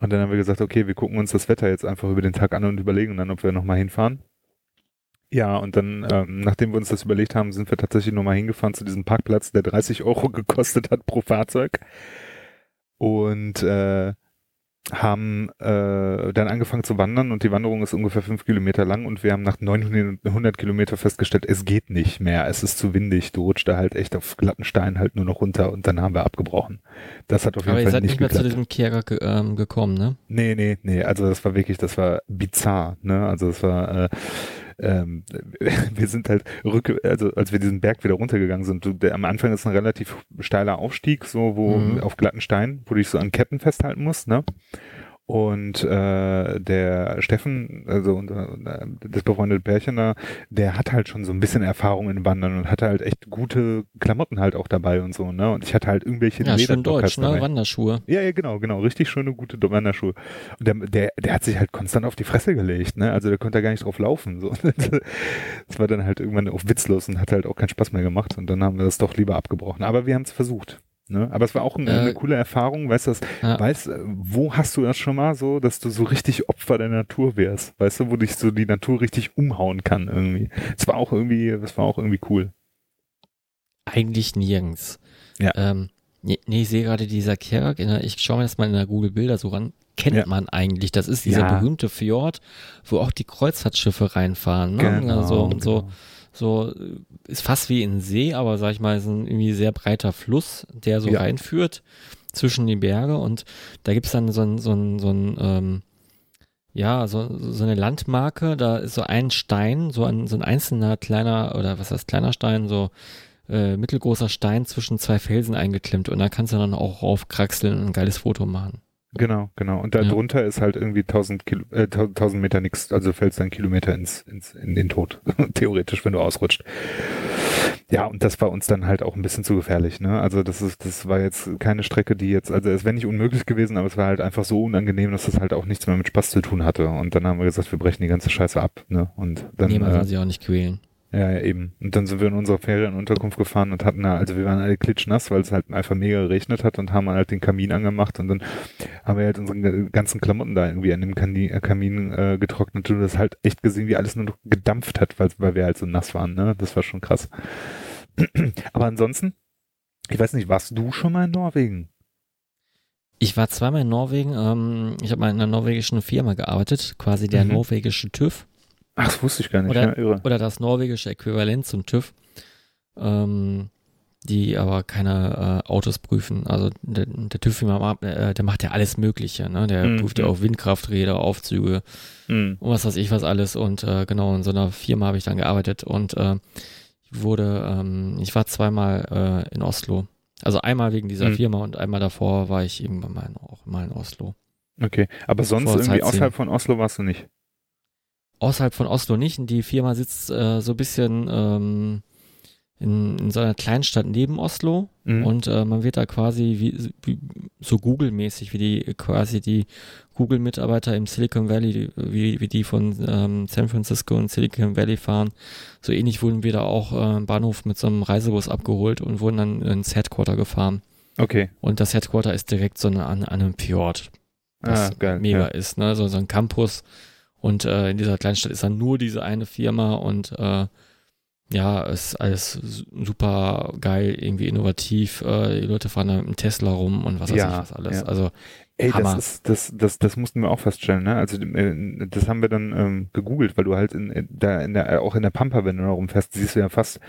Und dann haben wir gesagt, okay, wir gucken uns das Wetter jetzt einfach über den Tag an und überlegen dann, ob wir nochmal hinfahren. Ja, und dann, ähm, nachdem wir uns das überlegt haben, sind wir tatsächlich nochmal hingefahren zu diesem Parkplatz, der 30 Euro gekostet hat pro Fahrzeug. Und äh, haben äh, dann angefangen zu wandern und die Wanderung ist ungefähr fünf Kilometer lang und wir haben nach 900 Kilometer festgestellt, es geht nicht mehr, es ist zu windig, du rutscht da halt echt auf glatten Steinen halt nur noch runter und dann haben wir abgebrochen. Das hat auf jeden Aber ihr Fall seid nicht nicht mehr zu geklappt. diesem Kehrer ähm, gekommen, ne? Nee, nee, nee, also das war wirklich, das war bizarr, ne? Also das war, äh, ähm, wir sind halt rück, also als wir diesen Berg wieder runtergegangen sind, du, der, am Anfang ist ein relativ steiler Aufstieg, so wo Mhm. auf glatten Steinen, wo du dich so an Ketten festhalten musst, ne? Und äh, der Steffen, also unser, äh, das befreundete Pärchen da, der hat halt schon so ein bisschen Erfahrung in Wandern und hatte halt echt gute Klamotten halt auch dabei und so, ne? Und ich hatte halt irgendwelche Ja, schön deutsch, ne? dabei. Wanderschuhe. Ja, ja, genau, genau. Richtig schöne, gute Wanderschuhe. Und der, der, der hat sich halt konstant auf die Fresse gelegt, ne? Also der konnte da gar nicht drauf laufen. So. Das war dann halt irgendwann auch witzlos und hat halt auch keinen Spaß mehr gemacht. Und dann haben wir das doch lieber abgebrochen. Aber wir haben es versucht. Ne? Aber es war auch eine, Äh, eine coole Erfahrung, weißt du, das, Ja. weißt, äh, wo hast du das schon mal so, dass du so richtig Opfer der Natur wärst, weißt du, wo dich so die Natur richtig umhauen kann irgendwie. Es war auch irgendwie, das war auch irgendwie cool. Eigentlich nirgends. Ja. Ähm, nee, nee, ich sehe gerade dieser Kerk, in der, ich schaue mir das mal in der Google-Bildersuche an, kennt Ja. man eigentlich. Das ist dieser Ja. berühmte Fjord, wo auch die Kreuzfahrtschiffe reinfahren. Ne? Genau, so, und so, genau. So ist fast wie ein See, aber sag ich mal, ist ein irgendwie sehr breiter Fluss, der so Ja. reinführt zwischen die Berge und da gibt's dann so ein, so ein, so ein ähm, ja, so, so eine Landmarke, da ist so ein Stein, so ein, so ein einzelner kleiner, oder was heißt kleiner Stein, so äh, mittelgroßer Stein zwischen zwei Felsen eingeklemmt und da kannst du dann auch raufkraxeln und ein geiles Foto machen. Genau, genau. Und da Ja. ist halt irgendwie 1000, Kilo, äh, 1000 Meter nix, also fällst dann Kilometer ins, ins, in den Tod. Theoretisch, wenn du ausrutscht. Ja, und das war uns dann halt auch ein bisschen zu gefährlich, ne? Also das ist, das war jetzt keine Strecke, die jetzt, also es wäre nicht unmöglich gewesen, aber es war halt einfach so unangenehm, dass das halt auch nichts mehr mit Spaß zu tun hatte. Und dann haben wir gesagt, wir brechen die ganze Scheiße ab, ne? Und dann. nee, man äh, soll sich auch nicht quälen. Ja, ja, eben. Und dann sind wir in unserer Ferienunterkunft gefahren und hatten da, also wir waren alle klitschnass, weil es halt einfach mega geregnet hat und haben halt den Kamin angemacht und dann haben wir halt unsere ganzen Klamotten da irgendwie an dem Kamin, äh, Kamin äh, getrocknet und du hast halt echt gesehen, wie alles nur noch gedampft hat, weil, weil wir halt so nass waren, ne? Das war schon krass. Aber ansonsten, ich weiß nicht, warst du schon mal in Norwegen? Ich war zweimal in Norwegen, ähm, ich habe mal in einer norwegischen Firma gearbeitet, quasi der Mhm. norwegische TÜV. Ach, das wusste ich gar nicht. Oder- ja, oder das norwegische Äquivalent zum TÜV, ähm, die aber keine äh, Autos prüfen. Also der, der TÜV, äh, der macht ja alles Mögliche. Ne? Der Mhm. prüft ja auch Windkrafträder, Aufzüge Mhm. und was weiß ich was alles. Und äh, genau in so einer Firma habe ich dann gearbeitet und äh, ich wurde, ähm, ich war zweimal äh, in Oslo. Also einmal wegen dieser Mhm. Firma und einmal davor war ich irgendwann mal in, auch mal in Oslo. Okay, aber sonst irgendwie außerhalb von Oslo warst du nicht? Außerhalb von Oslo nicht. Die Firma sitzt äh, so ein bisschen ähm, in, in so einer Kleinstadt neben Oslo Mhm. und äh, man wird da quasi wie, wie so Google-mäßig, wie die quasi die Google-Mitarbeiter im Silicon Valley, wie, wie die von ähm, San Francisco und Silicon Valley fahren. So ähnlich wurden wir da auch äh, im Bahnhof mit so einem Reisebus abgeholt und wurden dann ins Headquarter gefahren. Okay. Und das Headquarter ist direkt so eine, an, an einem Fjord was Ah, geil. mega Ja. ist, ne? So, so ein Campus. Und äh, in dieser Kleinstadt ist dann nur diese eine Firma und äh, ja, ist alles su- super geil, irgendwie innovativ. Äh, die Leute fahren da mit einem Tesla rum und was weiß Ja, ich was alles. ja. Also Ey, Hammer. das ist, das, das, das mussten wir auch feststellen, ne? Also äh, das haben wir dann ähm, gegoogelt, weil du halt in, da in der, auch in der Pampa, wenn du da rumfährst, siehst du ja fast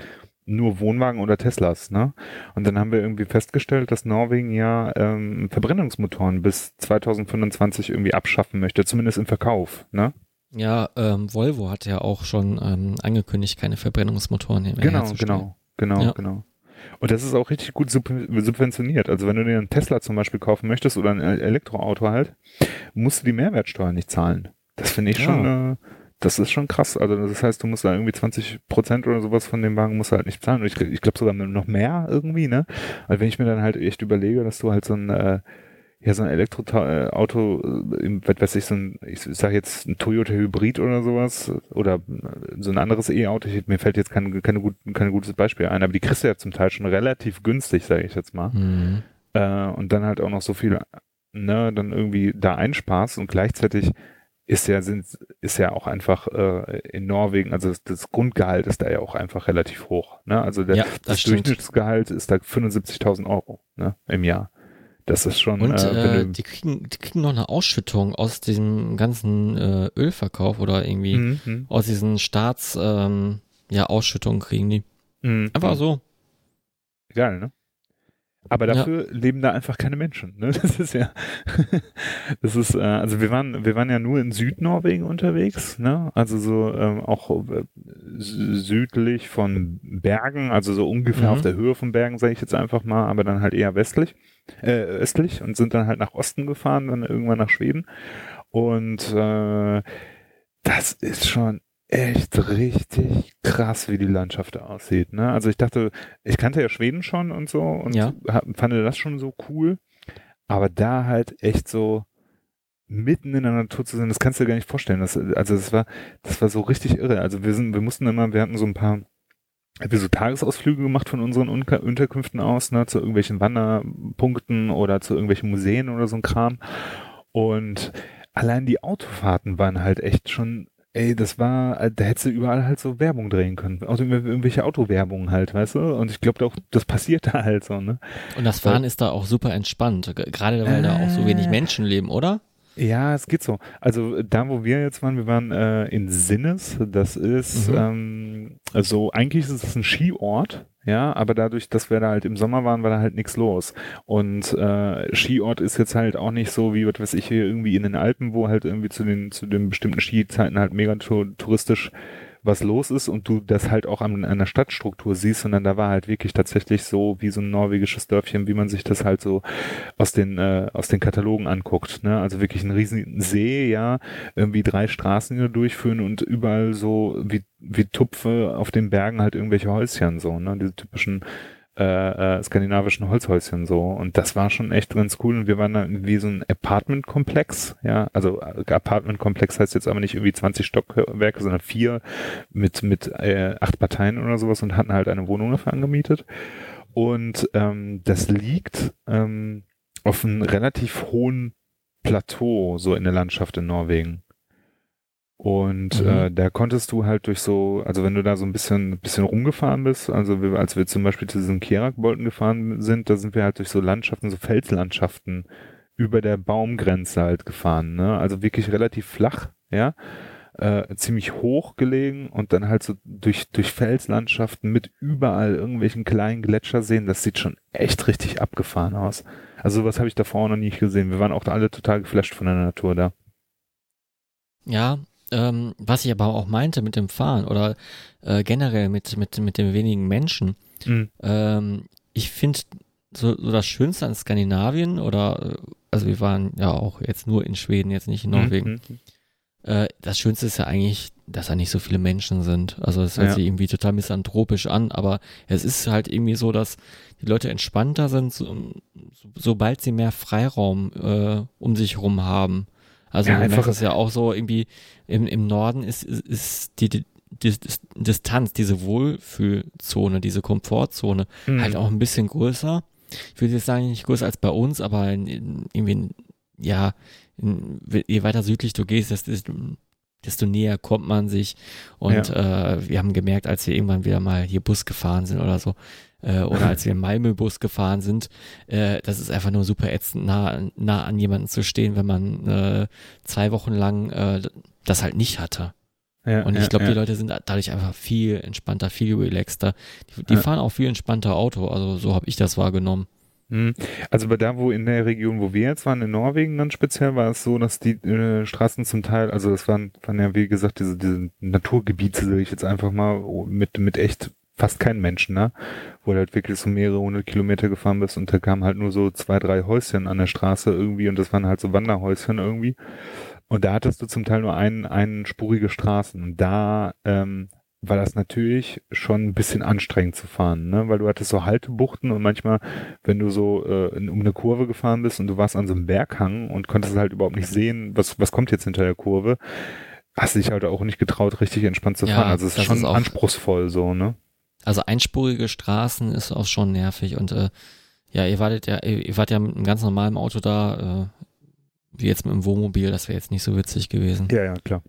nur Wohnwagen oder Teslas, ne? Und dann haben wir irgendwie festgestellt, dass Norwegen ja ähm, Verbrennungsmotoren bis 2025 irgendwie abschaffen möchte, zumindest im Verkauf, ne? ja, ähm, Volvo hat ja auch schon ähm, angekündigt, keine Verbrennungsmotoren mehr Genau, genau, genau, Ja. genau. Und das ist auch richtig gut sub subventioniert. Also wenn du dir einen Tesla zum Beispiel kaufen möchtest oder ein Elektroauto halt, musst du die Mehrwertsteuer nicht zahlen. Das finde ich Ja. schon, äh, das ist schon krass. Also das heißt, du musst da irgendwie 20 Prozent oder sowas von dem Wagen musst du halt nicht zahlen. Und ich, ich glaube sogar noch mehr irgendwie, ne? Weil wenn ich mir dann halt echt überlege, dass du halt so ein, äh, ja, so ein Elektroauto, äh, was weiß ich, so ein, ich sage jetzt ein Toyota Hybrid oder sowas, oder äh, so ein anderes E-Auto, mir fällt jetzt kein, keine gut, kein gutes Beispiel ein, aber die kriegst du ja zum Teil schon relativ günstig, sage ich jetzt mal. Mhm. Äh, und dann halt auch noch so viel, ne, dann irgendwie da einsparst und gleichzeitig ist ja, sind, ist ja auch einfach äh, in Norwegen, also das, das Grundgehalt ist da ja auch einfach relativ hoch. Ne? Also der, Ja, das, das. Durchschnittsgehalt ist da 75.000 Euro ne, im Jahr. Das ist schon. Und äh, äh, die, kriegen, die kriegen noch eine Ausschüttung aus diesem ganzen äh, Ölverkauf oder irgendwie Mhm, mhm, aus diesen Staats, ähm, ja, Ausschüttungen kriegen die. mhm, Einfach mhm. so. Geil, ne? Aber dafür ja. leben da einfach keine Menschen. Ne? Das ist ja, das ist, äh, also wir waren, wir waren ja nur in Südnorwegen unterwegs, ne? Also so ähm, auch äh, südlich von Bergen, also so ungefähr mhm. auf der Höhe von Bergen, sage ich jetzt einfach mal, aber dann halt eher westlich, äh, östlich und sind dann halt nach Osten gefahren, dann irgendwann nach Schweden. Und äh, das ist schon echt richtig krass, wie die Landschaft aussieht. Ne? Also ich dachte, ich kannte ja Schweden schon und so und ja. fand das schon so cool. Aber da halt echt so mitten in der Natur zu sein, das kannst du dir gar nicht vorstellen. Das, also das war, das war so richtig irre. Also wir sind, wir mussten immer, wir hatten so ein paar, wir so Tagesausflüge gemacht von unseren Unterkünften aus, ne, zu irgendwelchen Wanderpunkten oder zu irgendwelchen Museen oder so ein Kram. Und allein die Autofahrten waren halt echt schon Ey, das war, äh, da hättest du überall halt so Werbung drehen können. Auch irgendwelche Autowerbungen halt, weißt du? Und ich glaube auch, das passiert da halt so, ne? Und das Fahren weil, ist da auch super entspannt. Gerade weil äh, da auch so wenig äh. Menschen leben, oder? Ja, es geht so. Also da, wo wir jetzt waren, wir waren äh, in Sinnes. Das ist mhm. ähm, also eigentlich ist es ein Skiort, ja, aber dadurch, dass wir da halt im Sommer waren, war da halt nichts los. Und äh, Skiort ist jetzt halt auch nicht so wie, was weiß ich, hier irgendwie in den Alpen, wo halt irgendwie zu den zu den bestimmten Skizeiten halt mega touristisch was los ist und du das halt auch an einer Stadtstruktur siehst, sondern da war halt wirklich tatsächlich so wie so ein norwegisches Dörfchen, wie man sich das halt so aus den äh, aus den Katalogen anguckt. Ne? Also wirklich ein riesen See, ja, irgendwie drei Straßen, die da durchführen und überall so wie wie Tupfe auf den Bergen halt irgendwelche Häuschen so, ne? Diese typischen äh, äh, skandinavischen Holzhäuschen so. Und das war schon echt ganz cool. Und wir waren da wie so ein Apartment-Komplex, ja. Also äh, Apartment-Komplex heißt jetzt aber nicht irgendwie 20 Stockwerke, sondern vier mit, mit äh, acht Parteien oder sowas und hatten halt eine Wohnung dafür angemietet. Und ähm, das liegt ähm, auf einem relativ hohen Plateau, so in der Landschaft in Norwegen. Und mhm. äh, da konntest du halt durch so, also wenn du da so ein bisschen, bisschen rumgefahren bist, also wir, als wir zum Beispiel zu diesen Kerakbolten gefahren sind, da sind wir halt durch so Landschaften, so Felslandschaften über der Baumgrenze halt gefahren, ne? Also wirklich relativ flach, ja, äh, ziemlich hoch gelegen und dann halt so durch, durch Felslandschaften mit überall irgendwelchen kleinen Gletscherseen, das sieht schon echt richtig abgefahren aus. Also was habe ich davor noch nicht gesehen. Wir waren auch alle total geflasht von der Natur da. Ja, ähm, was ich aber auch meinte mit dem Fahren oder äh, generell mit, mit, mit den wenigen Menschen, mhm. ähm, ich finde so, so das Schönste an Skandinavien oder, äh, also wir waren ja auch jetzt nur in Schweden, jetzt nicht in Norwegen. Mhm. Äh, das Schönste ist ja eigentlich, dass da nicht so viele Menschen sind. Also das hört ja. sich irgendwie total misanthropisch an, aber es ist halt irgendwie so, dass die Leute entspannter sind, so, sobald sie mehr Freiraum äh, um sich herum haben. Also ja, einfach ist ja auch so irgendwie im, im Norden ist, ist, ist die, die, die, Distanz, diese Wohlfühlzone, diese Komfortzone mhm. halt auch ein bisschen größer. Ich würde jetzt sagen, nicht größer als bei uns, aber in, in, irgendwie, ja, in, je weiter südlich du gehst, desto, desto näher kommt man sich. Und ja. äh, wir haben gemerkt, als wir irgendwann wieder mal hier Bus gefahren sind oder so, äh, oder als wir im Malmö-Bus gefahren sind, äh, das ist einfach nur super ätzend, nah, nah an jemanden zu stehen, wenn man äh, zwei Wochen lang äh, das halt nicht hatte. Ja, und ich glaube, ja, die Leute sind dadurch einfach viel entspannter, viel relaxter. Die, die fahren auch viel entspannter Auto, also so habe ich das wahrgenommen. Hm. Also bei da, wo in der Region, wo wir jetzt waren, in Norwegen dann speziell, war es so, dass die äh, Straßen zum Teil, also das waren, waren ja wie gesagt diese, diese Naturgebiete, sage ich jetzt einfach mal, mit, mit echt fast keinen Menschen, ne? Wo du halt wirklich so mehrere hundert Kilometer gefahren bist und da kamen halt nur so zwei, drei Häuschen an der Straße irgendwie und das waren halt so Wanderhäuschen irgendwie. Und da hattest du zum Teil nur einen, einen spurige Straßen. Und da ähm, war das natürlich schon ein bisschen anstrengend zu fahren, ne? Weil du hattest so Haltebuchten und manchmal, wenn du so äh, in, um eine Kurve gefahren bist und du warst an so einem Berghang und konntest halt überhaupt nicht sehen, was, was kommt jetzt hinter der Kurve, hast du dich halt auch nicht getraut, richtig entspannt zu fahren. Ja, also es ist schon ist anspruchsvoll so, ne? Also einspurige Straßen ist auch schon nervig und äh, ja, ihr wartet ja, ihr wart ja mit einem ganz normalen Auto da, äh, wie jetzt mit dem Wohnmobil, das wäre jetzt nicht so witzig gewesen. Ja, ja, klar.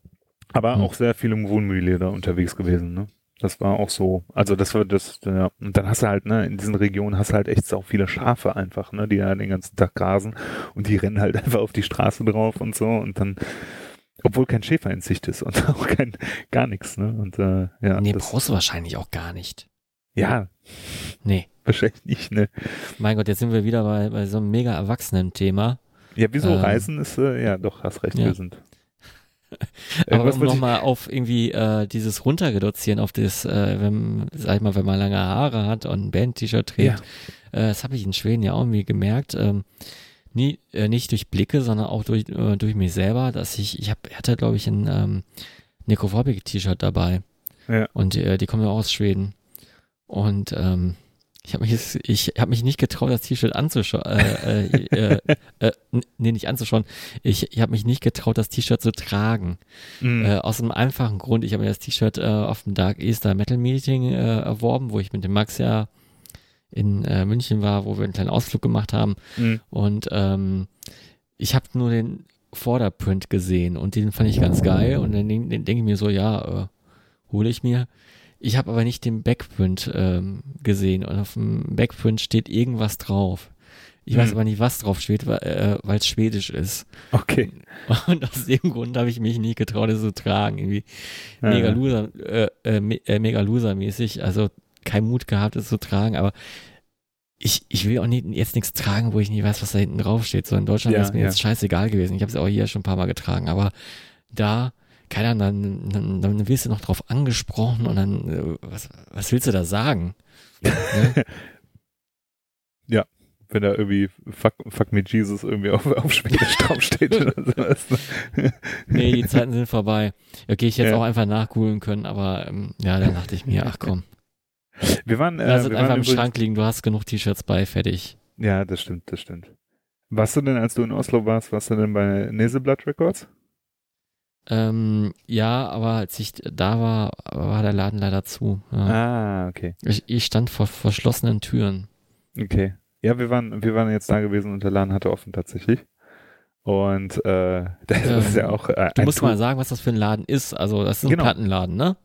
Aber hm. auch sehr viel im Wohnmobil da unterwegs gewesen, ne? Das war auch so. Also das war das, ja. Und dann hast du halt, ne, in diesen Regionen hast du halt echt auch viele Schafe einfach, ne, die da den ganzen Tag grasen und die rennen halt einfach auf die Straße drauf und so und dann, obwohl kein Schäfer in Sicht ist und auch kein, gar nichts, ne? Und äh, ja. Nee, brauchst du wahrscheinlich auch gar nicht. Ja. Nee. wahrscheinlich nicht, ne? Mein Gott, jetzt sind wir wieder bei, bei so einem mega erwachsenen Thema. Ja, wieso Ähm, Reisen ist, äh, ja, doch, hast recht, ja. wir sind. Aber Irgendwas um nochmal auf irgendwie äh, dieses runterreduzieren, auf das, äh, wenn, sag ich mal, wenn man lange Haare hat und ein Band-T-Shirt trägt, äh, das habe ich in Schweden ja auch irgendwie gemerkt, ähm, nie, äh, nicht durch Blicke, sondern auch durch, äh, durch mich selber, dass ich, ich hab, hatte, glaube ich, ein ähm, Necrophobic-T-Shirt dabei. Ja. Und äh, die kommen ja auch aus Schweden. Und ähm, ich habe mich, ich hab mich nicht getraut, das T-Shirt anzuschauen. Äh, äh, äh, äh, nee, nicht anzuschauen. Ich, ich habe mich nicht getraut, das T-Shirt zu tragen. Äh, aus einem einfachen Grund. Ich habe mir das T-Shirt äh, auf dem Dark Easter Metal Meeting erworben, wo ich mit dem Max ja in München war, wo wir einen kleinen Ausflug gemacht haben. Mhm. Und ähm, ich habe nur den Vorderprint gesehen und den fand ich ganz geil. Und dann denke denk ich mir so, ja, hole ich mir. Ich habe aber nicht den Backprint ähm, gesehen und auf dem Backprint steht irgendwas drauf. Ich weiß Hm. aber nicht, was drauf steht, weil äh, es schwedisch ist. Okay. Und aus dem Grund habe ich mich nie getraut, es zu tragen. Irgendwie Ja, mega ja. loser, äh, äh, me- äh, mega loser mäßig. Also kein Mut gehabt, es zu tragen, aber ich, ich will auch nicht, jetzt nichts tragen, wo ich nicht weiß, was da hinten drauf steht. So in Deutschland Ja, ist mir jetzt scheißegal gewesen. Ich habe es auch hier schon ein paar Mal getragen, aber da, keine Ahnung, dann, dann, dann wirst du noch drauf angesprochen und dann, äh, was, was willst du da sagen? ne? Wenn da irgendwie Fuck, fuck me Jesus irgendwie auf, auf Schwedisch draufsteht oder sowas. Nee, die Zeiten sind vorbei. Okay, ich hätte Ja. auch einfach nachgoogeln können, aber ähm, ja, dann dachte ich mir, ach komm, Wir waren, äh, lass wir einfach im Schrank liegen, du hast genug T-Shirts bei, fertig. Ja, das stimmt, das stimmt. Warst du denn, als du in Oslo warst, warst du denn bei Neseblatt Records? Ähm, ja, aber als ich da war, war der Laden leider zu. Ja. Ah, okay. Ich, ich stand vor verschlossenen Türen. Okay. Ja, wir waren, wir waren jetzt da gewesen und der Laden hatte offen tatsächlich. Und äh, das Ähm, ist ja auch äh, Du musst Tool- mal sagen, was das für ein Laden ist. Also, das ist ein Genau. Plattenladen, ne?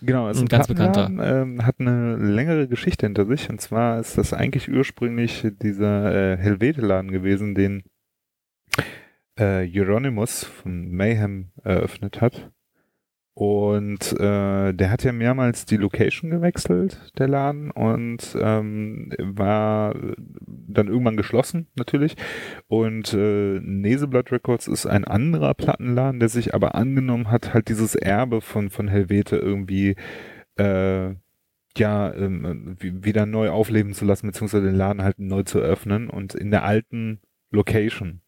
Genau, es ist Ein ein ganz Plattenladen, ähm, hat eine längere Geschichte hinter sich. Und zwar ist das eigentlich ursprünglich dieser äh, Helvete-Laden gewesen, den äh, Euronymous von Mayhem eröffnet hat. Und äh, der hat ja mehrmals die Location gewechselt, der Laden, und ähm, war dann irgendwann geschlossen, natürlich. Und äh, Neseblatt Records ist ein anderer Plattenladen, der sich aber angenommen hat, halt dieses Erbe von, von Helvete irgendwie äh, ja, ähm, wie- wieder neu aufleben zu lassen, beziehungsweise den Laden halt neu zu öffnen und in der alten Location.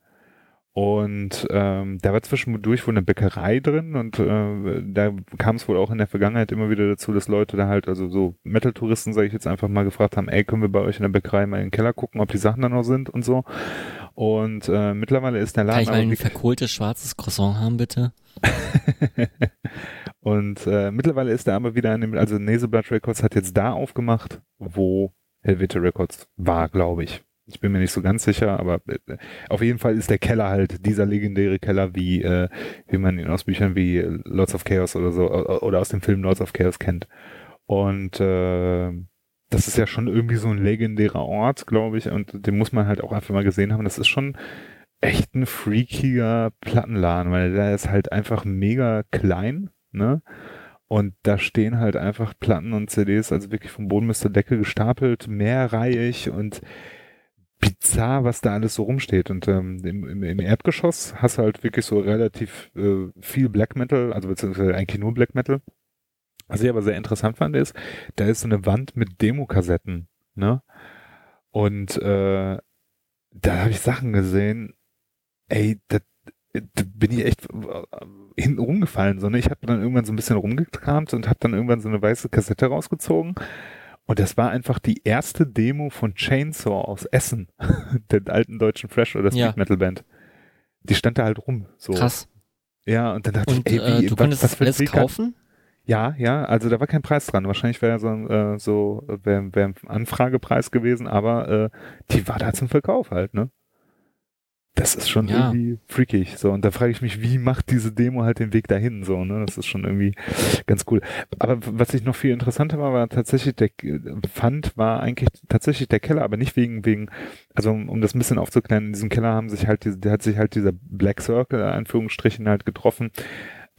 Und ähm, da war zwischendurch wohl eine Bäckerei drin und äh, da kam es wohl auch in der Vergangenheit immer wieder dazu, dass Leute da halt, also so Metal-Touristen, sage ich jetzt einfach mal, gefragt haben, ey, können wir bei euch in der Bäckerei mal in den Keller gucken, ob die Sachen da noch sind und so. Und äh, mittlerweile ist der Laden Kann ich mal ein verkohltes schwarzes Croissant haben, bitte? und äh, mittlerweile ist er aber wieder an dem, also Neseblatt Records hat jetzt da aufgemacht, wo Helvete Records war, glaube ich. Ich bin mir nicht so ganz sicher, aber äh, auf jeden Fall ist der Keller halt dieser legendäre Keller, wie, äh, wie man ihn aus Büchern wie äh, Lords of Chaos oder so, oder aus dem Film Lords of Chaos kennt. Und äh, das ist ja schon irgendwie so ein legendärer Ort, glaube ich, und den muss man halt auch einfach mal gesehen haben. Das ist schon echt ein freakiger Plattenladen, weil der ist halt einfach mega klein, ne? Und da stehen halt einfach Platten und CDs, also wirklich vom Boden bis zur Decke gestapelt, mehrreihig und bizarr, was da alles so rumsteht. Und ähm, im, im, im Erdgeschoss hast du halt wirklich so relativ äh, viel Black Metal, also beziehungsweise eigentlich nur Black Metal. Was ich aber sehr interessant fand, ist, da ist so eine Wand mit Demokassetten, ne? Und äh, da habe ich Sachen gesehen, ey, da, da bin ich echt äh, hinten rumgefallen. So, ne? Ich habe dann irgendwann so ein bisschen rumgekramt und habe dann irgendwann so eine weiße Kassette rausgezogen. Und das war einfach die erste Demo von Chainsaw aus Essen, der alten deutschen Fresh oder Ja. Street Metal Band. Die stand da halt rum. So. Krass. Ja, und dann dachte Und ich, ey, äh, wie, du was, konntest was alles hat- kaufen? ja, ja, also da war kein Preis dran. Wahrscheinlich wäre so, äh, so wäre wär ein Anfragepreis gewesen, aber äh, die war da zum Verkauf halt, ne? Das ist schon Ja. irgendwie freakig. So, und da frage ich mich, wie macht diese Demo halt den Weg dahin? So, ne? Das ist schon irgendwie ganz cool. Aber was ich noch viel interessanter war, war tatsächlich der fand, war eigentlich tatsächlich der Keller, aber nicht wegen, wegen, also um, um das ein bisschen aufzuklären, in diesem Keller haben sich halt diese, der hat sich halt dieser Black Circle, in Anführungsstrichen, halt getroffen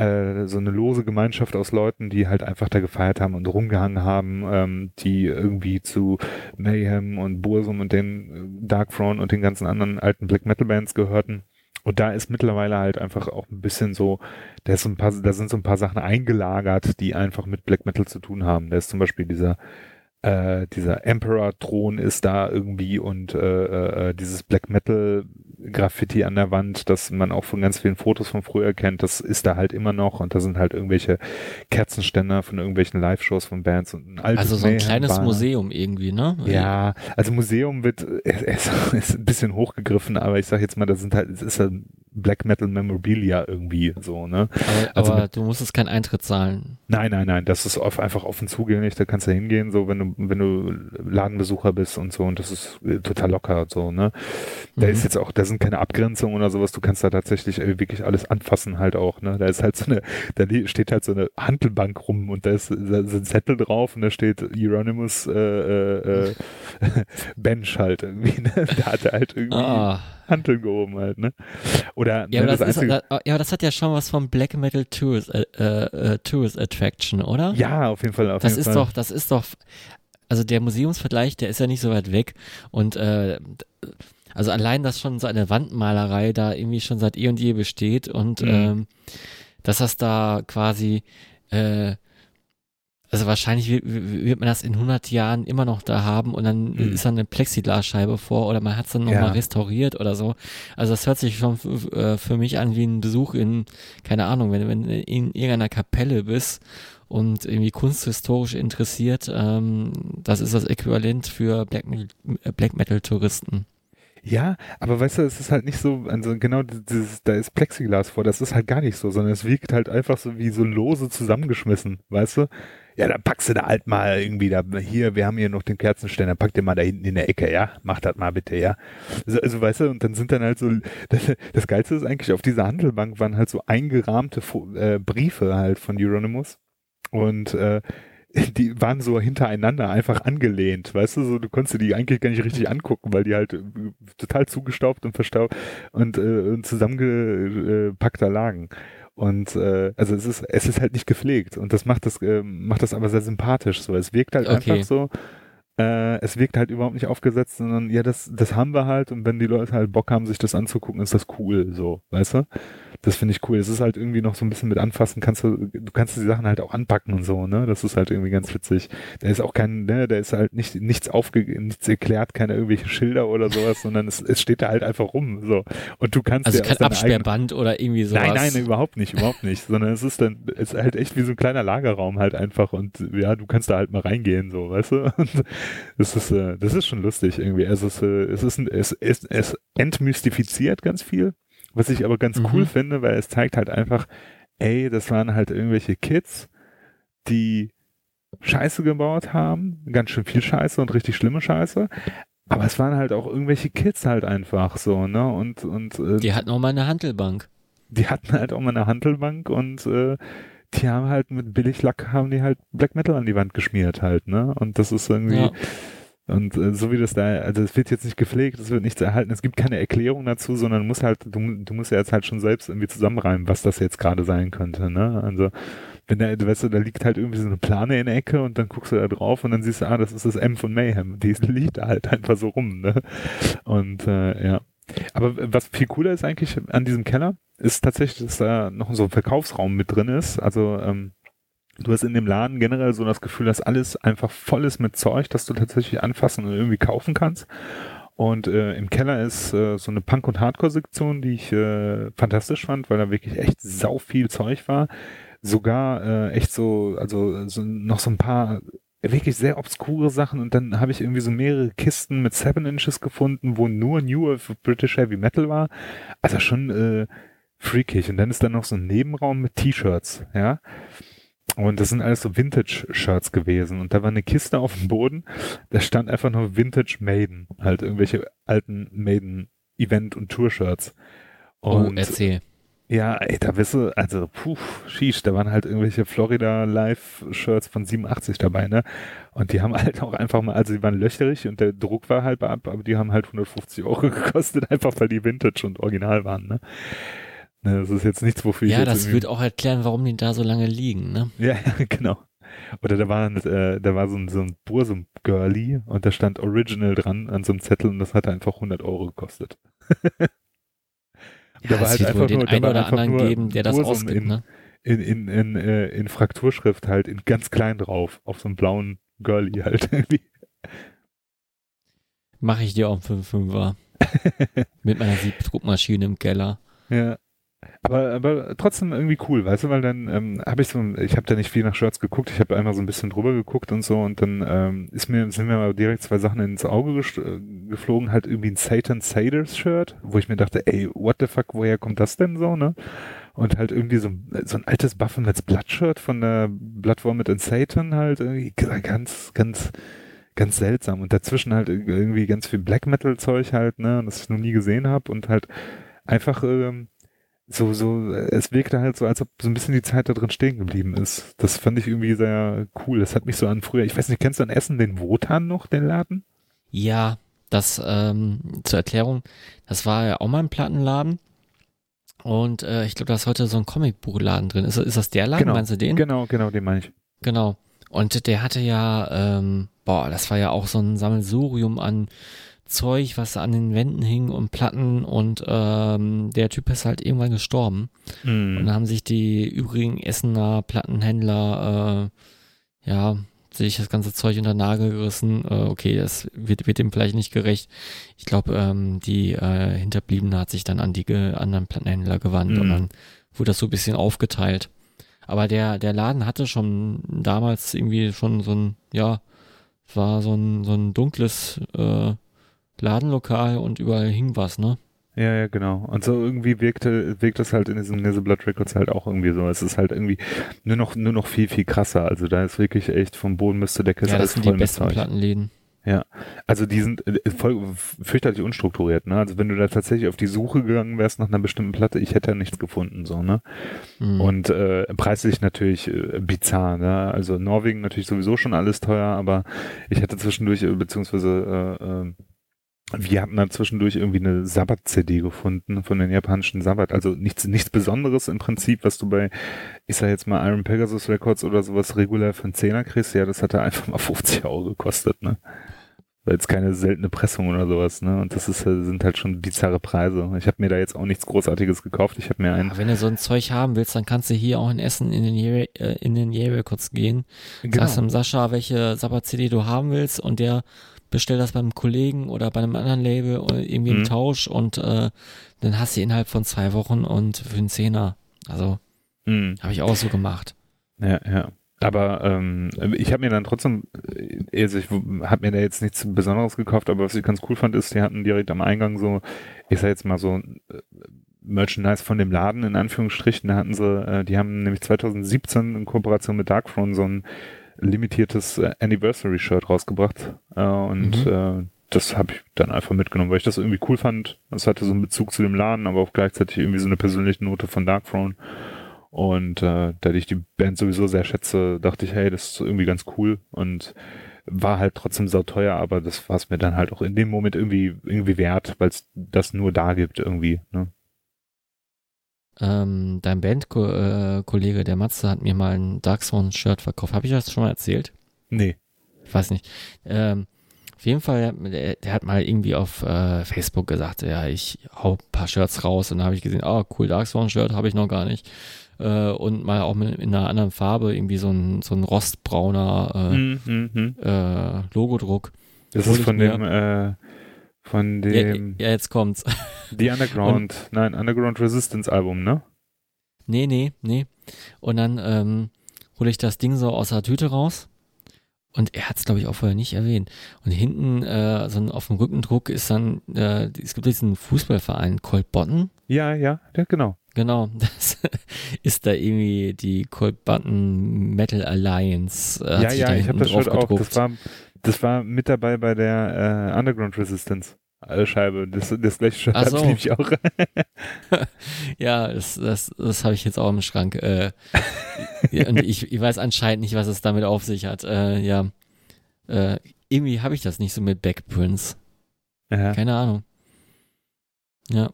äh, so eine lose Gemeinschaft aus Leuten, die halt einfach da gefeiert haben und rumgehangen haben, ähm, die irgendwie zu Mayhem und Bursum und den äh, Dark Throne und den ganzen anderen alten Black Metal Bands gehörten. Und da ist mittlerweile halt einfach auch ein bisschen so, da ist ein paar, da sind so ein paar Sachen eingelagert, die einfach mit Black Metal zu tun haben. Da ist zum Beispiel dieser äh, dieser Emperor-Thron ist da irgendwie und äh, äh, dieses Black Metal Graffiti an der Wand, das man auch von ganz vielen Fotos von früher kennt, das ist da halt immer noch und da sind halt irgendwelche Kerzenständer von irgendwelchen Live-Shows von Bands und ein altes Also so ein Mayhem kleines Bar. Museum irgendwie, ne? Ja, also Museum wird ist, ist, ein bisschen hochgegriffen, aber ich sag jetzt mal, das sind halt, es ist halt Black Metal Memorabilia irgendwie so, ne? Aber, Also aber mit- du musstest keinen Eintritt zahlen. Nein, nein, nein, das ist auf, einfach offen zugänglich, da kannst du hingehen, so wenn du, wenn du Ladenbesucher bist und so und das ist äh, total locker so, ne? Da Mhm. ist jetzt auch, da sind keine Abgrenzungen oder sowas, du kannst da tatsächlich äh, wirklich alles anfassen halt auch, ne? Da ist halt so eine, da steht halt so eine Handelbank rum und da ist, da sind Zettel drauf und da steht Euronymous äh, äh, äh, Bench halt irgendwie, ne? Da hat er halt irgendwie Ah. Hanteln gehoben halt, ne? Oder Ja, ne, aber das, ist, Einzige- da- ja, aber das hat ja schon was vom Black Metal Tourist, äh, äh, Tourist Attraction, oder? ja, auf jeden Fall, auf das jeden ist Fall. doch, das ist doch, also der Museumsvergleich, der ist ja nicht so weit weg und äh, also allein, dass schon so eine Wandmalerei da irgendwie schon seit eh und je besteht und Mhm. ähm, dass das da quasi äh, also wahrscheinlich wird, wird man das in 100 Jahren immer noch da haben und dann Mhm. ist dann eine Plexiglasscheibe vor oder man hat es dann nochmal Ja. mal restauriert oder so. Also das hört sich schon äh, für mich an wie ein Besuch in, keine Ahnung, wenn, wenn du in irgendeiner Kapelle bist und irgendwie kunsthistorisch interessiert, ähm, das ist das Äquivalent für Black äh, Black Metal Touristen. Ja, aber weißt du, es ist halt nicht so, also genau dieses, da ist Plexiglas vor, das ist halt gar nicht so, sondern es wirkt halt einfach so wie so lose zusammengeschmissen, weißt du? Ja, dann packst du da halt mal irgendwie da, hier, wir haben hier noch den Kerzenständer, pack den mal da hinten in der Ecke, ja? Mach das mal bitte, ja? Also, also weißt du, und dann sind dann halt so, das, das Geilste ist eigentlich, auf dieser Handelbank waren halt so eingerahmte äh, Briefe halt von Euronymous und äh, die waren so hintereinander einfach angelehnt, weißt du, so du konntest die eigentlich gar nicht richtig angucken, weil die halt äh, total zugestaubt und verstaubt und, äh, und zusammengepackt da lagen. Und äh, also es ist es ist halt nicht gepflegt und das macht das äh, macht das aber sehr sympathisch so. Es wirkt halt Okay. einfach so äh, es wirkt halt überhaupt nicht aufgesetzt, sondern ja, das, das haben wir halt und wenn die Leute halt Bock haben, sich das anzugucken, ist das cool, so, weißt du? Das finde ich cool. Es ist halt irgendwie noch so ein bisschen mit anfassen, kannst du, du kannst die Sachen halt auch anpacken und so, ne? Das ist halt irgendwie ganz witzig. Da ist auch kein, ne, da ist halt nicht, nichts aufge, nichts erklärt, keine irgendwelche Schilder oder sowas, sondern es, es steht da halt einfach rum, so. Und du kannst Also kein deiner eigenen- Absperrband oder irgendwie sowas. Nein, nein, überhaupt nicht, überhaupt nicht. Sondern es ist dann, es ist halt echt wie so ein kleiner Lagerraum halt einfach und ja, du kannst da halt mal reingehen, so, weißt du? Und das ist, äh, das ist schon lustig irgendwie. Es ist, äh, es ist, ein- es, es, es entmystifiziert ganz viel, was ich aber ganz Mhm. cool finde, weil es zeigt halt einfach, ey, das waren halt irgendwelche Kids, die Scheiße gebaut haben, ganz schön viel Scheiße und richtig schlimme Scheiße. Aber es waren halt auch irgendwelche Kids halt einfach so, ne? Und, und äh, Die hatten auch mal eine Handelbank. die hatten halt auch mal eine Handelbank und äh, die haben halt mit Billiglack haben die halt Black Metal an die Wand geschmiert halt, ne? Und das ist irgendwie Ja. Und äh, so wie das da, also es wird jetzt nicht gepflegt, es wird nichts erhalten, es gibt keine Erklärung dazu, sondern muss halt, du, du musst ja jetzt halt schon selbst irgendwie zusammenreimen, was das jetzt gerade sein könnte, ne? Also wenn da, weißt du, da liegt halt irgendwie so eine Plane in der Ecke und dann guckst du da drauf und dann siehst du, ah, das ist das M von Mayhem. Die liegt da halt einfach so rum, ne? Und äh, ja. Aber was viel cooler ist eigentlich an diesem Keller, ist tatsächlich, dass da noch so ein Verkaufsraum mit drin ist. Also ähm, du hast in dem Laden generell so das Gefühl, dass alles einfach voll ist mit Zeug, das du tatsächlich anfassen und irgendwie kaufen kannst. Und äh, im Keller ist äh, so eine Punk- und Hardcore-Sektion, die ich äh, fantastisch fand, weil da wirklich echt sau viel Zeug war. Sogar äh, echt so, also so, noch so ein paar wirklich sehr obskure Sachen und dann habe ich irgendwie so mehrere Kisten mit Seven Inches gefunden, wo nur New British Heavy Metal war. Also schon äh, freakig. Und dann ist da noch so ein Nebenraum mit T-Shirts, ja. Und das sind alles so Vintage-Shirts gewesen. Und da war eine Kiste auf dem Boden, da stand einfach nur Vintage Maiden, halt irgendwelche alten Maiden-Event- und Tour-Shirts. Oh, Und erzähl. ja, ey, da bist du, also, puh, sheesh, da waren halt irgendwelche Florida Live-Shirts von 87 dabei, ne? Und die haben halt auch einfach mal, also die waren löcherig und der Druck war halt ab, aber die haben halt 150 Euro gekostet, einfach weil die Vintage und Original waren, ne? Ne, das ist jetzt nichts, wofür ich Ja, das wird auch erklären, warum die da so lange liegen, ne? Ja, genau. Oder da war, äh, da war so ein, so ein Bursum-Girlie und da stand Original dran an so einem Zettel und das hat einfach 100 Euro gekostet. Ja, Da war es halt einfach den nur- einen oder anderen geben, der das Bursum ausgibt, in- ne? In, in, in, äh, in Frakturschrift halt, in ganz klein drauf, auf so einem blauen Girlie halt irgendwie. Mache ich dir auch einen 5-5er. Mit meiner Siebdruckmaschine im Keller. Ja. Aber, aber trotzdem irgendwie cool, weißt du, weil dann ähm, habe ich so, ich habe da nicht viel nach Shirts geguckt, ich habe einmal so ein bisschen drüber geguckt und so und dann ähm, ist mir, sind mir mal direkt zwei Sachen ins Auge äh, geflogen, halt irgendwie ein Satan Saders Shirt, wo ich mir dachte, ey, what the fuck, woher kommt das denn so, ne? Und halt irgendwie so, so ein altes Baphomets Blood von der Blood Vomit and Satan halt irgendwie ganz, ganz, ganz seltsam und dazwischen halt irgendwie ganz viel Black Metal Zeug halt, ne, das ich noch nie gesehen habe und halt einfach ähm, so, so, es wirkte halt so, als ob so ein bisschen die Zeit da drin stehen geblieben ist. Das fand ich irgendwie sehr cool. Das hat mich so an früher, ich weiß nicht, kennst du an Essen den Wotan noch, den Laden? Ja, das ähm, zur Erklärung, das war ja auch mal ein Plattenladen. Und äh, ich glaube, da ist heute so ein Comicbuchladen drin. Ist, ist das der Laden? Genau. Meinst du den? Genau, genau, den meine ich. Genau. Und der hatte ja, ähm, boah, das war ja auch so ein Sammelsurium an Zeug, was an den Wänden hing und Platten und ähm, der Typ ist halt irgendwann gestorben. Und dann haben sich die übrigen Essener Plattenhändler, äh, ja, sich das ganze Zeug unter Nagel gerissen. Äh, okay, das wird, wird dem vielleicht nicht gerecht. Ich glaube, ähm, die äh, Hinterbliebene hat sich dann an die anderen Plattenhändler gewandt und Mhm. dann wurde das so ein bisschen aufgeteilt. Aber der, der Laden hatte schon damals irgendwie schon so ein, ja, war so ein, so ein dunkles äh, Ladenlokal und überall hing was, ne? Ja, ja, genau. Und so irgendwie wirkte, wirkt das halt in diesem Nizzle Blood Records halt auch irgendwie so. Es ist halt irgendwie nur noch, nur noch viel, viel krasser. Also da ist wirklich echt vom Boden bis zur Decke ja, alles das sind voll die mit besten Zeug. Plattenläden. Also die sind äh, voll fürchterlich unstrukturiert, ne? Also wenn du da tatsächlich auf die Suche gegangen wärst nach einer bestimmten Platte, ich hätte da nichts gefunden, so, ne? Mhm. Und äh, preislich natürlich äh, bizarr, ne? Also Norwegen natürlich sowieso schon alles teuer, aber ich hatte zwischendurch, äh, beziehungsweise äh, äh, wir hatten da zwischendurch irgendwie eine Sabbat-CD gefunden von den japanischen Sabbat. Also nichts, nichts Besonderes im Prinzip, was du bei, ich sag jetzt mal Iron Pegasus Records oder sowas regulär für einen Zehner kriegst. Ja, das hat da einfach mal 50 Euro gekostet, ne? Weil jetzt keine seltene Pressung oder sowas, ne? Und das ist, äh, sind halt schon bizarre Preise. Ich habe mir da jetzt auch nichts Großartiges gekauft. Ich habe mir einen Ja, wenn du so ein Zeug haben willst, dann kannst du hier auch in Essen in den Ye äh, in den Ye Records gehen. Genau. Sagst dem Sascha, welche Sabbat-CD du haben willst und der bestellt das beim Kollegen oder bei einem anderen Label oder irgendwie im Mhm. Tausch und äh, dann hast du innerhalb von zwei Wochen und für einen Zehner. Also Mhm. habe ich auch so gemacht. Ja, ja. Aber ähm, ich habe mir dann trotzdem, also ich habe mir da jetzt nichts Besonderes gekauft, aber was ich ganz cool fand, ist, die hatten direkt am Eingang so, ich sag jetzt mal so äh, Merchandise von dem Laden in Anführungsstrichen. Da hatten sie, äh, die haben nämlich 2017 in Kooperation mit Darkthrone so ein limitiertes äh, Anniversary-Shirt rausgebracht äh, und Mhm. äh, das habe ich dann einfach mitgenommen, weil ich das irgendwie cool fand. Es hatte so einen Bezug zu dem Laden, aber auch gleichzeitig irgendwie so eine persönliche Note von Darkthrone. Und äh, da ich die Band sowieso sehr schätze, dachte ich, hey, das ist irgendwie ganz cool und war halt trotzdem sauteuer, aber das war es mir dann halt auch in dem Moment irgendwie irgendwie wert, weil es das nur da gibt irgendwie. Ne? Ähm, dein Bandkollege, der Matze, hat mir mal ein Dark Shirt verkauft. Habe ich das schon mal erzählt? Nee. Ich weiß nicht. Ähm, auf jeden Fall, der, der hat mal irgendwie auf äh, Facebook gesagt, ja, ich hau ein paar Shirts raus und da habe ich gesehen, oh cool, Dark Shirt habe ich noch gar nicht. Äh, und mal auch mit, in einer anderen Farbe, irgendwie so ein, so ein rostbrauner äh, hm, hm. äh, Logodruck. Das ist von dem äh, von Ja, dem ja, jetzt kommt's. The Underground, nein, Underground Resistance Album, ne? Nee, nee, nee. Und dann ähm, hole ich das Ding so aus der Tüte raus. Und er hat es, glaube ich, auch vorher nicht erwähnt. Und hinten, äh, so ein, auf dem Rückendruck ist dann, äh, es gibt diesen Fußballverein Cold Ja, ja, ja, genau. Genau, das ist da irgendwie die Cold Button Metal Alliance. Äh, ja, ja, ich habe das Shirt auch. Das war, das war mit dabei bei der äh, Underground Resistance äh, Scheibe. Das, das gleiche habe so. ich nämlich auch. Ja, das, das, das habe ich jetzt auch im Schrank. Äh, und ich, ich weiß anscheinend nicht, was es damit auf sich hat. Äh, ja, äh, irgendwie habe ich das nicht so mit Backprints. ja. Keine Ahnung. Ja.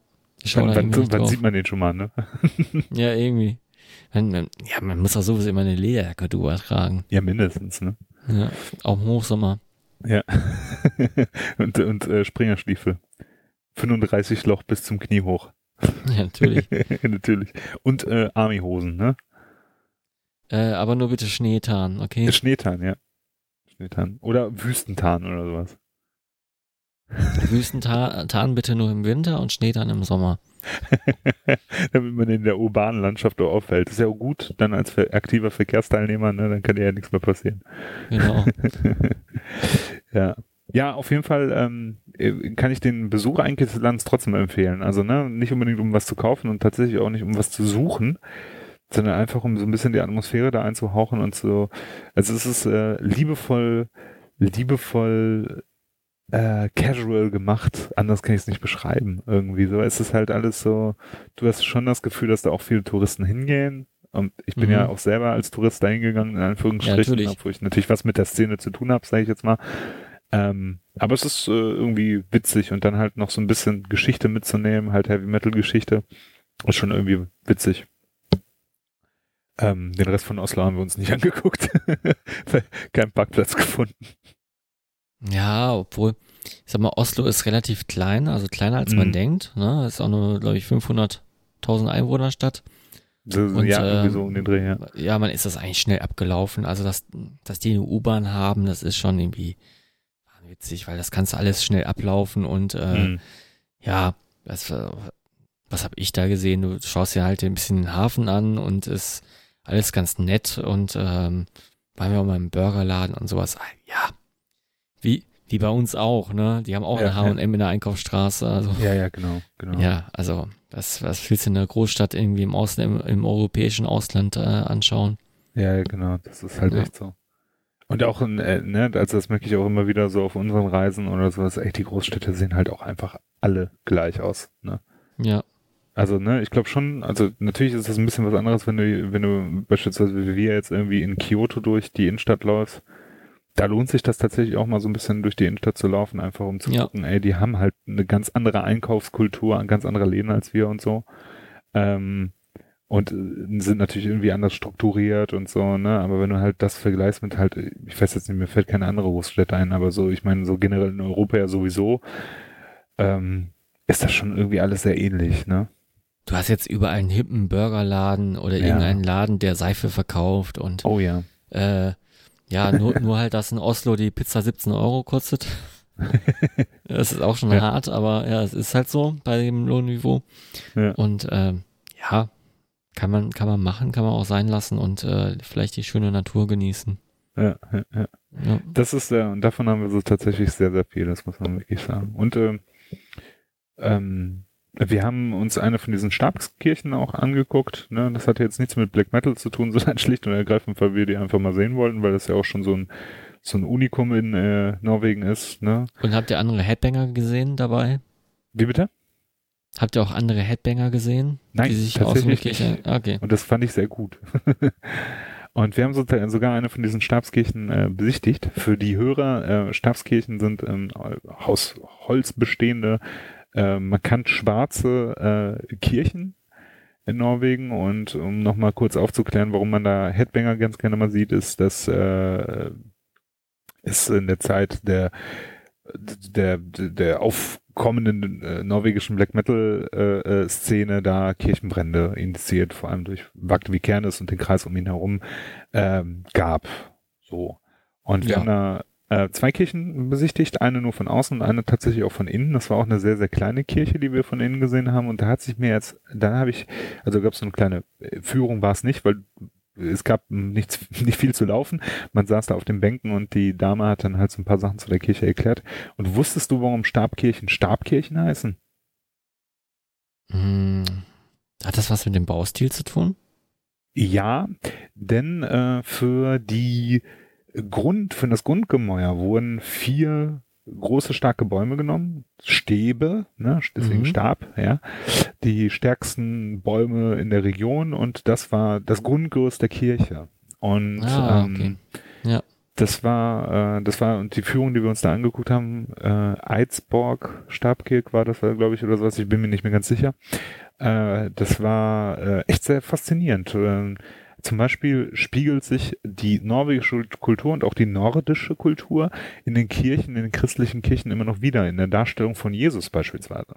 Schau Wann, wann, wann sieht man den schon mal, ne? Ja, irgendwie. Man, man, ja, man muss doch sowieso immer eine Lederjacke drüber tragen. Ja, mindestens, ne? Ja, auch im Hochsommer. Ja. und und äh, Springerstiefel. 35 Loch bis zum Knie hoch. Ja, natürlich. Natürlich. Und äh, Army-Hosen, ne? äh, aber nur bitte Schneetarn, okay? Schneetarn, ja. Schneetarn. Oder Wüstentarn oder sowas. Wüstentarn bitte nur im Winter und Schneetarn im Sommer. Damit man in der urbanen Landschaft auch auffällt. ist ja auch gut, dann als ver aktiver Verkehrsteilnehmer, ne? Dann kann dir ja nichts mehr passieren. Genau. ja. Ja, auf jeden Fall ähm, äh, kann ich den Besuch eigentlich des Landes trotzdem empfehlen. Also ne, nicht unbedingt um was zu kaufen und tatsächlich auch nicht um was zu suchen, sondern einfach um so ein bisschen die Atmosphäre da einzuhauchen und so. Also es ist äh, liebevoll, liebevoll äh, casual gemacht. Anders kann ich es nicht beschreiben. Irgendwie so. Es ist halt alles so. Du hast schon das Gefühl, dass da auch viele Touristen hingehen. Und ich bin Mhm. ja auch selber als Tourist da hingegangen, in Anführungsstrichen, Ja, obwohl ich natürlich was mit der Szene zu tun habe, sage ich jetzt mal. Ähm, aber es ist äh, irgendwie witzig und dann halt noch so ein bisschen Geschichte mitzunehmen, halt Heavy Metal Geschichte, ist schon irgendwie witzig. Ähm, den Rest von Oslo haben wir uns nicht angeguckt. Weil Kein Parkplatz gefunden. Ja, obwohl, ich sag mal, Oslo ist relativ klein, also kleiner als man Mhm. denkt. Ne? Ist auch nur, glaube ich, 500.000 Einwohnerstadt. So, Und, ja, irgendwie ähm, so um den Dreh, ja. Ja, man ist das eigentlich schnell abgelaufen. Also, dass, dass die eine U-Bahn haben, das ist schon irgendwie witzig, weil das kannst du alles schnell ablaufen und äh, Mhm. ja, das, äh, was habe ich da gesehen? Du schaust dir halt ein bisschen den Hafen an und ist alles ganz nett und ähm, waren wir auch mal im Burgerladen und sowas. Ah, Ja, wie, wie bei uns auch, ne? Die haben auch Ja, eine H&M in der Einkaufsstraße, also Ja, ja, genau, genau. ja, also was, was willst du in der Großstadt irgendwie im Ausland, im, im europäischen Ausland äh, anschauen? Ja, ja, genau, das ist halt Ja. echt so. Und auch, in, äh, ne, also das merke ich auch immer wieder so auf unseren Reisen oder sowas, echt, die Großstädte sehen halt auch einfach alle gleich aus, ne. Ja, Also, ne, ich glaube schon, also natürlich ist das ein bisschen was anderes, wenn du, wenn du beispielsweise wie wir jetzt irgendwie in Kyoto durch die Innenstadt läufst. Da lohnt sich das tatsächlich auch mal so ein bisschen durch die Innenstadt zu laufen, einfach um zu Ja. gucken, ey, die haben halt eine ganz andere Einkaufskultur, ganz andere Läden als wir und so. Ähm, und äh, sind natürlich irgendwie anders strukturiert und so, ne? Aber wenn du halt das vergleichst mit halt, ich weiß jetzt nicht, mir fällt keine andere Großstädte ein, aber so, ich meine, so generell in Europa ja sowieso, ähm, ist das schon irgendwie alles sehr ähnlich, ne? du hast jetzt überall einen hippen Burgerladen oder Ja. irgendeinen Laden, der Seife verkauft und Oh ja. äh, ja, nur, nur halt, dass in Oslo die Pizza 17 Euro kostet. Das ist auch schon Ja. hart, aber ja, es ist halt so bei dem Lohnniveau. Ja. Und ähm, ja, kann man, kann man machen, kann man auch sein lassen und äh, vielleicht die schöne Natur genießen. Ja, ja, ja. Ja. Das ist ja, und davon haben wir so tatsächlich sehr, sehr viel, das muss man wirklich sagen. Und ähm, ähm, wir haben uns eine von diesen Stabskirchen auch angeguckt. Ne? Das hatte jetzt nichts mit Black Metal zu tun, sondern schlicht und ergreifend, weil wir die einfach mal sehen wollten, weil das ja auch schon so ein so ein Unikum in äh, Norwegen ist. Ne? Und habt ihr andere Headbanger gesehen dabei? Wie bitte? Habt ihr auch andere Headbanger gesehen? Nein, die sich tatsächlich nicht. Okay. Und das fand ich sehr gut. Und wir haben sogar eine von diesen Stabskirchen äh, besichtigt. Für die Hörer, äh, Stabskirchen sind ähm, aus Holz bestehende, äh, markant schwarze äh, Kirchen in Norwegen. Und um nochmal kurz aufzuklären, warum man da Headbanger ganz gerne mal sieht, ist, dass äh, es in der Zeit der der, der aufkommenden äh, norwegischen Black Metal äh, äh, Szene da Kirchenbrände initiiert, vor allem durch Vikernes und den Kreis um ihn herum ähm, gab. So. Und wir Ja. haben da äh, zwei Kirchen besichtigt, eine nur von außen und eine tatsächlich auch von innen. Das war auch eine sehr, sehr kleine Kirche, die wir von innen gesehen haben. Und da hat sich mir jetzt, dann habe ich, also gab es so eine kleine äh, Führung, war es nicht, weil es gab nichts, nicht viel zu laufen. Man saß da auf den Bänken und die Dame hat dann halt so ein paar Sachen zu der Kirche erklärt. Und wusstest du, warum Stabkirchen Stabkirchen heißen? Hm, hat das was mit dem Baustil zu tun? Ja, denn äh, für die Grund, für das Grundgemäuer wurden vier große starke Bäume genommen, Stäbe, ne, deswegen Mhm. Stab, ja, die stärksten Bäume in der Region und das war das Grundgerüst der Kirche. Und Ah, ähm, okay. Ja. Das war, äh, das war, und die Führung, die wir uns da angeguckt haben, äh, Eidsborg, Stabkirk war das, glaube ich, oder sowas, ich bin mir nicht mehr ganz sicher. Äh, das war äh, echt sehr faszinierend. Äh, zum Beispiel spiegelt sich die norwegische Kultur und auch die nordische Kultur in den Kirchen, in den christlichen Kirchen immer noch wieder, in der Darstellung von Jesus beispielsweise.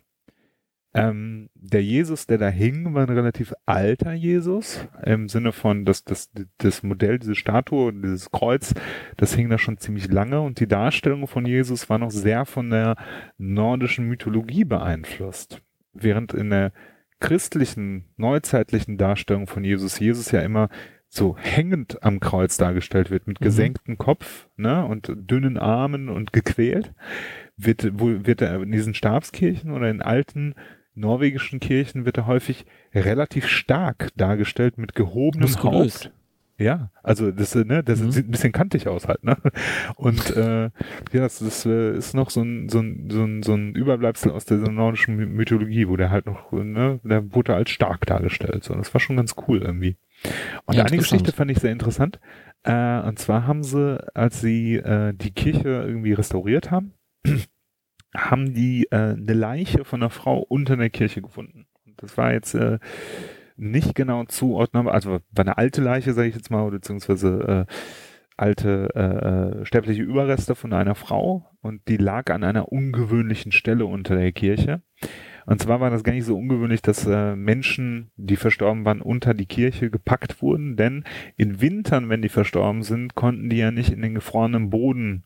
Ähm, der Jesus, der da hing, war ein relativ alter Jesus, im Sinne von, dass das, das Modell, diese Statue, dieses Kreuz, das hing da schon ziemlich lange und die Darstellung von Jesus war noch sehr von der nordischen Mythologie beeinflusst. Während in der christlichen, neuzeitlichen Darstellung von Jesus, Jesus ja immer so hängend am Kreuz dargestellt wird, mit mhm. gesenktem Kopf ne, und dünnen Armen und gequält, wird, wo, wird er in diesen Stabskirchen oder in alten norwegischen Kirchen wird er häufig relativ stark dargestellt mit gehobenem Muskulös. Haupt. Ja, also das, ne, das mhm. sieht ein bisschen kantig aus halt, ne? Und äh, ja, das, das äh, ist noch so ein, so ein, so ein, so ein Überbleibsel aus der nordischen Mythologie, wo der halt noch, ne, der wurde als stark dargestellt. So, das war schon ganz cool irgendwie. Und ja, eine Geschichte fand ich sehr interessant. Äh, und zwar haben sie, als sie äh, die Kirche irgendwie restauriert haben, haben die äh, eine Leiche von einer Frau unter der Kirche gefunden. Und das war jetzt äh, nicht genau zuordnenbar, also war eine alte Leiche, sage ich jetzt mal, beziehungsweise äh, alte äh, äh, sterbliche Überreste von einer Frau und die lag an einer ungewöhnlichen Stelle unter der Kirche. Und zwar war das gar nicht so ungewöhnlich, dass äh, Menschen, die verstorben waren, unter die Kirche gepackt wurden, denn in Wintern, wenn die verstorben sind, konnten die ja nicht in den gefrorenen Boden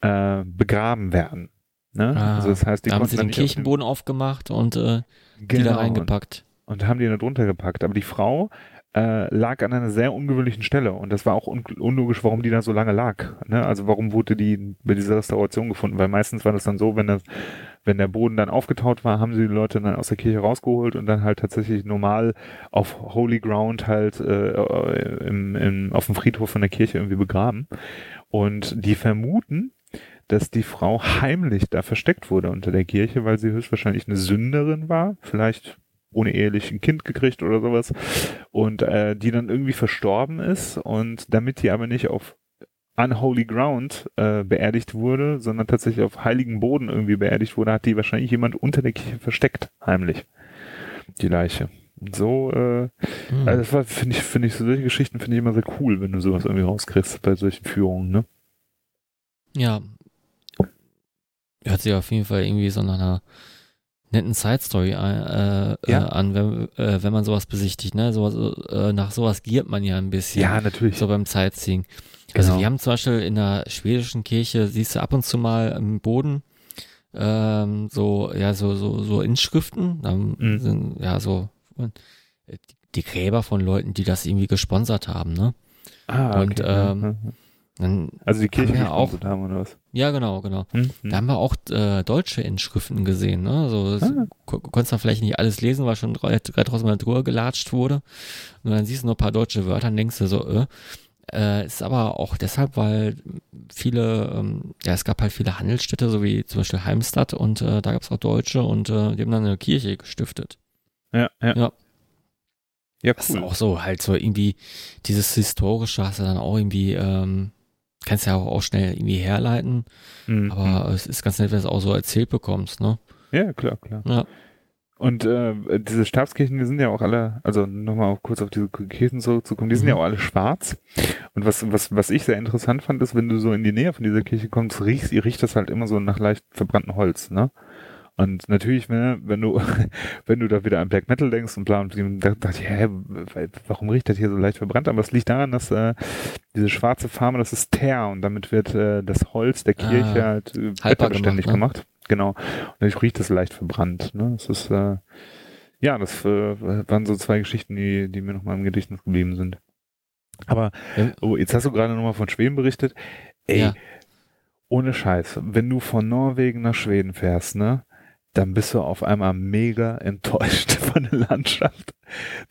äh, begraben werden. Ne? Ah, also das heißt, die da haben sie den Kirchenboden auf aufgemacht und äh, genau, die da genau. reingepackt und haben die da drunter gepackt. Aber die Frau äh, lag an einer sehr ungewöhnlichen Stelle und das war auch un unlogisch, warum die da so lange lag. Ne? Also warum wurde die bei dieser Restauration gefunden? Weil meistens war das dann so, wenn das, wenn der Boden dann aufgetaut war, haben sie die Leute dann aus der Kirche rausgeholt und dann halt tatsächlich normal auf Holy Ground halt äh, im, im, auf dem Friedhof von der Kirche irgendwie begraben. Und die vermuten, dass die Frau heimlich da versteckt wurde unter der Kirche, weil sie höchstwahrscheinlich eine Sünderin war. Vielleicht ohne ehelich ein Kind gekriegt oder sowas und äh, die dann irgendwie verstorben ist und damit die aber nicht auf unholy ground äh, beerdigt wurde, sondern tatsächlich auf heiligen Boden irgendwie beerdigt wurde, hat die wahrscheinlich jemand unter der Kirche versteckt, heimlich, die Leiche. Und so, äh, hm. also das war, finde ich, finde ich, solche Geschichten finde ich immer sehr cool, wenn du sowas irgendwie rauskriegst bei solchen Führungen, ne? Ja. Hört sich auf jeden Fall irgendwie so nach einer netten Side Story äh, äh, ja. an, wenn, äh, wenn man sowas besichtigt. Ne? Sowas, äh, nach sowas giert man ja ein bisschen. Ja, natürlich. So beim Sightseeing. Also genau. wir haben zum Beispiel in der schwedischen Kirche, siehst du ab und zu mal im Boden ähm, so, ja, so, so, so Inschriften. Da mhm. sind ja so die Gräber von Leuten, die das irgendwie gesponsert haben, ne? Ah, okay. Und ähm, mhm. Dann also die Kirche ja auch haben oder was? Ja, genau, genau. Hm, hm. Da haben wir auch äh, deutsche Inschriften gesehen. Ne? Also ah. du konntest dann vielleicht nicht alles lesen, weil schon gerade draußen mal drüber gelatscht wurde. Und dann siehst du nur ein paar deutsche Wörter und denkst du so, äh, äh, ist aber auch deshalb, weil viele, ähm, ja, es gab halt viele Handelsstädte, so wie zum Beispiel Heimstadt und äh, da gab es auch Deutsche und äh, die haben dann eine Kirche gestiftet. Ja, ja. ja. Ja, cool. Das ist auch so, halt so irgendwie dieses Historische hast du dann auch irgendwie ähm, kannst ja auch, schnell irgendwie herleiten. Mhm. Aber es ist ganz nett, wenn du es auch so erzählt bekommst, ne? Ja, klar, klar. Ja. Und äh, diese Stabskirchen, die sind ja auch alle, also nochmal kurz auf diese Kirchen zurückzukommen, die sind mhm. ja auch alle schwarz. Und was, was, was ich sehr interessant fand, ist, wenn du so in die Nähe von dieser Kirche kommst, riechst, ihr riecht das halt immer so nach leicht verbranntem Holz, ne? Und natürlich, wenn, wenn du, wenn du da wieder an Black Metal denkst und bla, und da dachte ich, hä, warum riecht das hier so leicht verbrannt? Aber es liegt daran, dass äh, diese schwarze Farbe, das ist Teer und damit wird äh, das Holz der Kirche ah, halt äh, wetterbeständig gemacht, ne? gemacht. Genau. Und dadurch riecht es leicht verbrannt. Ne? Das ist, äh, ja, das äh, waren so zwei Geschichten, die, die mir noch mal im Gedächtnis geblieben sind. Aber, oh, jetzt hast du gerade nochmal von Schweden berichtet. Ey, ja. ohne Scheiß, wenn du von Norwegen nach Schweden fährst, ne? Dann bist du auf einmal mega enttäuscht von der Landschaft.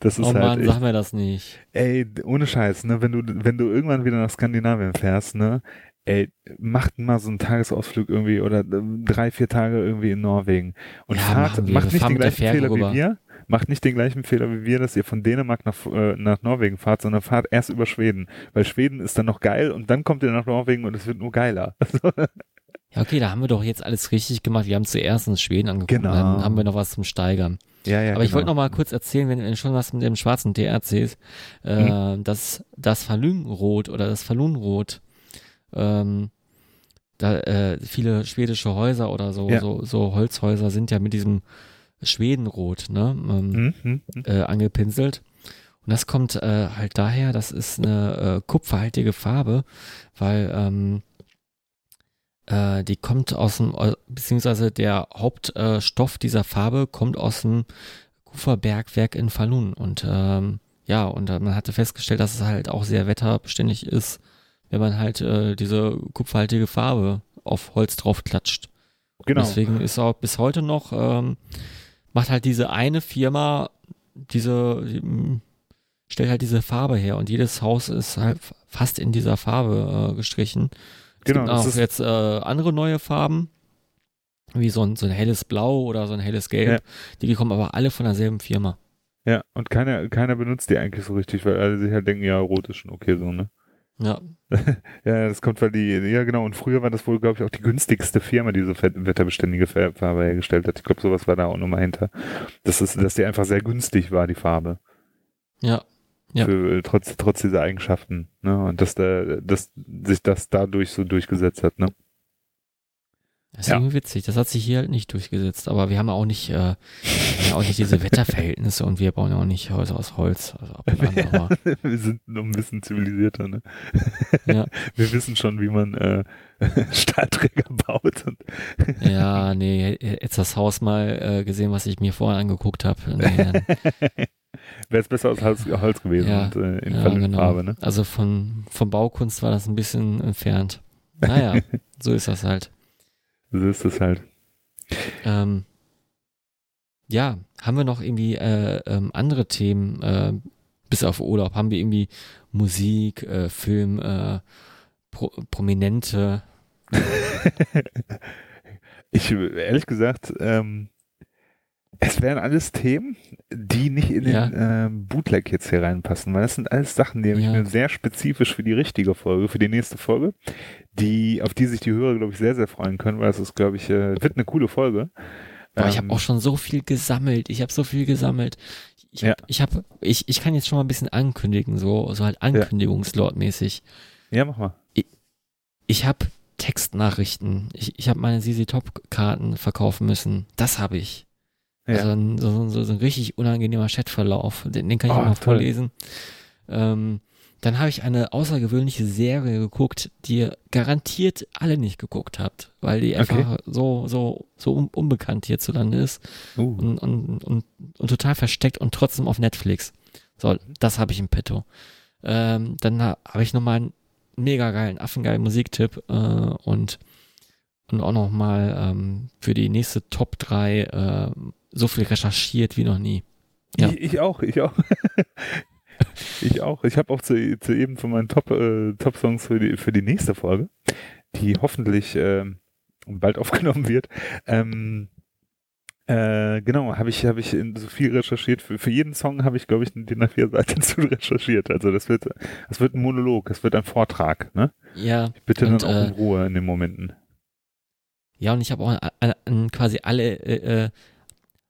Das ist oh halt Mann, echt, sag mir das nicht. Ey, ohne Scheiß, ne, wenn du, wenn du irgendwann wieder nach Skandinavien fährst, ne, ey, macht mal so einen Tagesausflug irgendwie oder drei, vier Tage irgendwie in Norwegen und ja, fahrt, macht nicht den gleichen Fähre Fehler rüber. wie wir, macht nicht den gleichen Fehler wie wir, dass ihr von Dänemark nach, äh, nach Norwegen fahrt, sondern fahrt erst über Schweden. Weil Schweden ist dann noch geil und dann kommt ihr nach Norwegen und es wird nur geiler. Ja, okay, da haben wir doch jetzt alles richtig gemacht. Wir haben zuerst uns Schweden angeguckt Genau. dann haben wir noch was zum Steigern. ja, ja. Aber ich wollte genau. noch mal kurz erzählen, wenn du schon was mit dem schwarzen Tee erzählst, äh, dass das Falunrot oder das Falunrot, ähm, da äh, viele schwedische Häuser oder so, Ja. so, so Holzhäuser sind ja mit diesem Schwedenrot, ne, ähm, Hm, hm, hm. äh, angepinselt. Und das kommt äh, halt daher, das ist eine äh, kupferhaltige Farbe, weil ähm, äh, die kommt aus dem, äh, beziehungsweise der Hauptstoff äh, dieser Farbe kommt aus dem Kupferbergwerk in Falun. Und ähm, ja, und äh, man hatte festgestellt, dass es halt auch sehr wetterbeständig ist, wenn man halt äh, diese kupferhaltige Farbe auf Holz drauf klatscht. Genau. Deswegen ist auch bis heute noch, ähm, macht halt diese eine Firma diese, die, stellt halt diese Farbe her und jedes Haus ist halt fast in dieser Farbe äh, gestrichen. Genau, gibt das auch ist- jetzt äh, andere neue Farben, wie so ein, so ein helles Blau oder so ein helles Gelb. Die kommen aber alle von derselben Firma. Ja, und keiner, keiner benutzt die eigentlich so richtig, weil alle sich halt denken, ja, rot ist schon okay so, ne? Ja, Ja, das kommt, weil die, ja genau, und früher war das wohl, glaube ich, auch die günstigste Firma, die so wetterbeständige Farbe hergestellt hat. Ich glaube, sowas war da auch nochmal hinter. Das ist, dass die einfach sehr günstig war, die Farbe. ja, Ja. Für, trotz, trotz dieser Eigenschaften, ne? Und dass da, dass sich das dadurch so durchgesetzt hat, ne? das ist Ja. irgendwie witzig. Das hat sich hier halt nicht durchgesetzt. Aber wir haben ja auch nicht, äh, wir haben ja auch nicht diese Wetterverhältnisse und wir bauen ja auch nicht Häuser aus Holz. Also ab und an, aber, Wir sind noch ein bisschen zivilisierter, ne? ja. Wir wissen schon, wie man äh, Stahlträger baut. Und Ja, nee, jetzt das Haus mal äh, gesehen, was ich mir vorher angeguckt habe. Nee, Wäre es besser aus Holz, Holz gewesen Ja, und äh, in ja, genau. Farbe, ne? Also von, von Baukunst war das ein bisschen entfernt. Naja, so ist das halt. So ist es halt. Ähm, ja, haben wir noch irgendwie äh, ähm, andere Themen, äh, bis auf Urlaub? Haben wir irgendwie Musik, äh, Film, äh, Pro Prominente? ich, ehrlich gesagt, ähm, es wären alles Themen, die nicht in Ja. den ähm, Bootleg jetzt hier reinpassen, weil das sind alles Sachen, die habe ich Ja. mir sehr spezifisch für die richtige Folge, für die nächste Folge, die, auf die sich die Hörer, glaube ich, sehr, sehr freuen können, weil es ist, glaube ich, äh, wird eine coole Folge. Boah, ich Ähm, habe auch schon so viel gesammelt. Ich habe so viel gesammelt. Ich, Ja. ich habe, ich, ich kann jetzt schon mal ein bisschen ankündigen, so, so halt Ankündigungslord-mäßig. Ja, mach mal. Ich habe Textnachrichten. Ich, ich habe meine CC Top-Karten verkaufen müssen. Das habe ich. Ja. Also ein, so, so, so ein richtig unangenehmer Chatverlauf. Den, den kann ich Oh, auch mal toll. vorlesen. Ähm, dann habe ich eine außergewöhnliche Serie geguckt, die ihr garantiert alle nicht geguckt habt, weil die Okay. einfach so, so, so un unbekannt hierzulande ist Uh, und, und, und, und total versteckt und trotzdem auf Netflix. So, das habe ich im Petto. Ähm, dann ha habe ich nochmal einen mega geilen, affengeilen Musiktipp äh, und, und auch nochmal ähm, für die nächste Top 3 äh, so viel recherchiert wie noch nie. Ja. Ich, ich auch, ich auch. ich auch. Ich habe auch zu, zu eben von meinen Top, äh, Top-Songs für die, für die nächste Folge, die hoffentlich ähm, bald aufgenommen wird. Ähm, äh, genau, habe ich, habe ich so viel recherchiert. Für, für jeden Song habe ich, glaube ich, die nach vier Seiten zu recherchiert. Also das wird, das wird ein Monolog, das wird ein Vortrag, ne? Ja, Ich bitte Und, dann auch äh, in Ruhe in den Momenten. ja, und ich habe auch an, an, an quasi alle,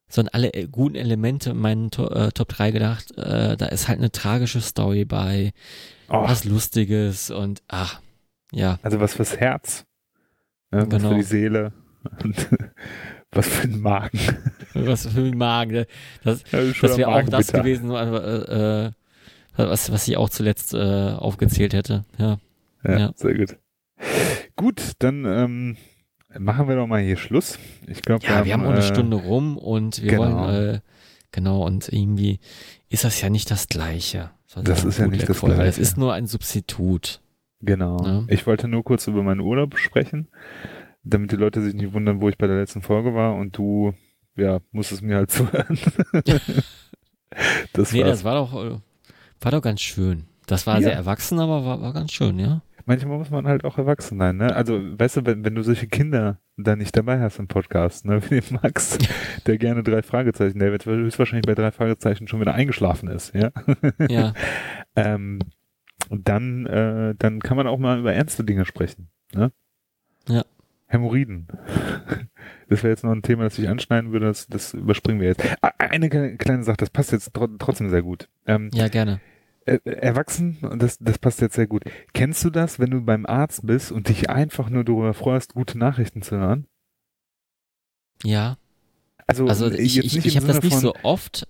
äh, äh, so an alle äh, guten Elemente in meinen to äh, Top 3 gedacht. Äh, da ist halt eine tragische Story bei, Oh, was Lustiges und ach, ja, also was fürs Herz, ne? was Genau. für die Seele und was für den Magen. was für den Magen. ne? Das, Ja, das am wäre auch Magen das bitter. gewesen, äh, äh, was, was ich auch zuletzt äh, aufgezählt hätte. Ja, Ja, Ja. sehr gut. Gut, dann ähm, machen wir doch mal hier Schluss. Ich glaube, ja wir haben auch eine äh, Stunde rum und wir genau. wollen, äh, genau, und irgendwie ist das ja nicht das Gleiche. Das ist ja nicht das Bootleg-Folge. Das Gleiche. ist nur ein Substitut. Genau. Ja. Ich wollte nur kurz über meinen Urlaub sprechen, damit die Leute sich nicht wundern, wo ich bei der letzten Folge war und du, ja, musstest mir halt zuhören. das Nee, war's. das war doch, äh, war doch ganz schön. Das war Ja. sehr erwachsen, aber war, war ganz schön, ja. Manchmal muss man halt auch erwachsen sein, ne? Also, weißt du, wenn, wenn du solche Kinder da nicht dabei hast im Podcast, ne? Wie den Max, der gerne drei Fragezeichen, der wird höchstwahrscheinlich bei drei Fragezeichen schon wieder eingeschlafen ist, ja. Ja. ähm, und dann, äh, dann kann man auch mal über ernste Dinge sprechen, ne? Ja. Hämorrhoiden. Das wäre jetzt noch ein Thema, das ich anschneiden würde, das, das überspringen wir jetzt. Eine kleine Sache, das passt jetzt tro- trotzdem sehr gut. Ähm, Ja, gerne. Äh, erwachsen, und das, das passt jetzt sehr gut. Kennst du das, wenn du beim Arzt bist und dich einfach nur darüber freust, gute Nachrichten zu hören? Ja. Also, Also äh, ich, ich, ich habe das nicht so oft,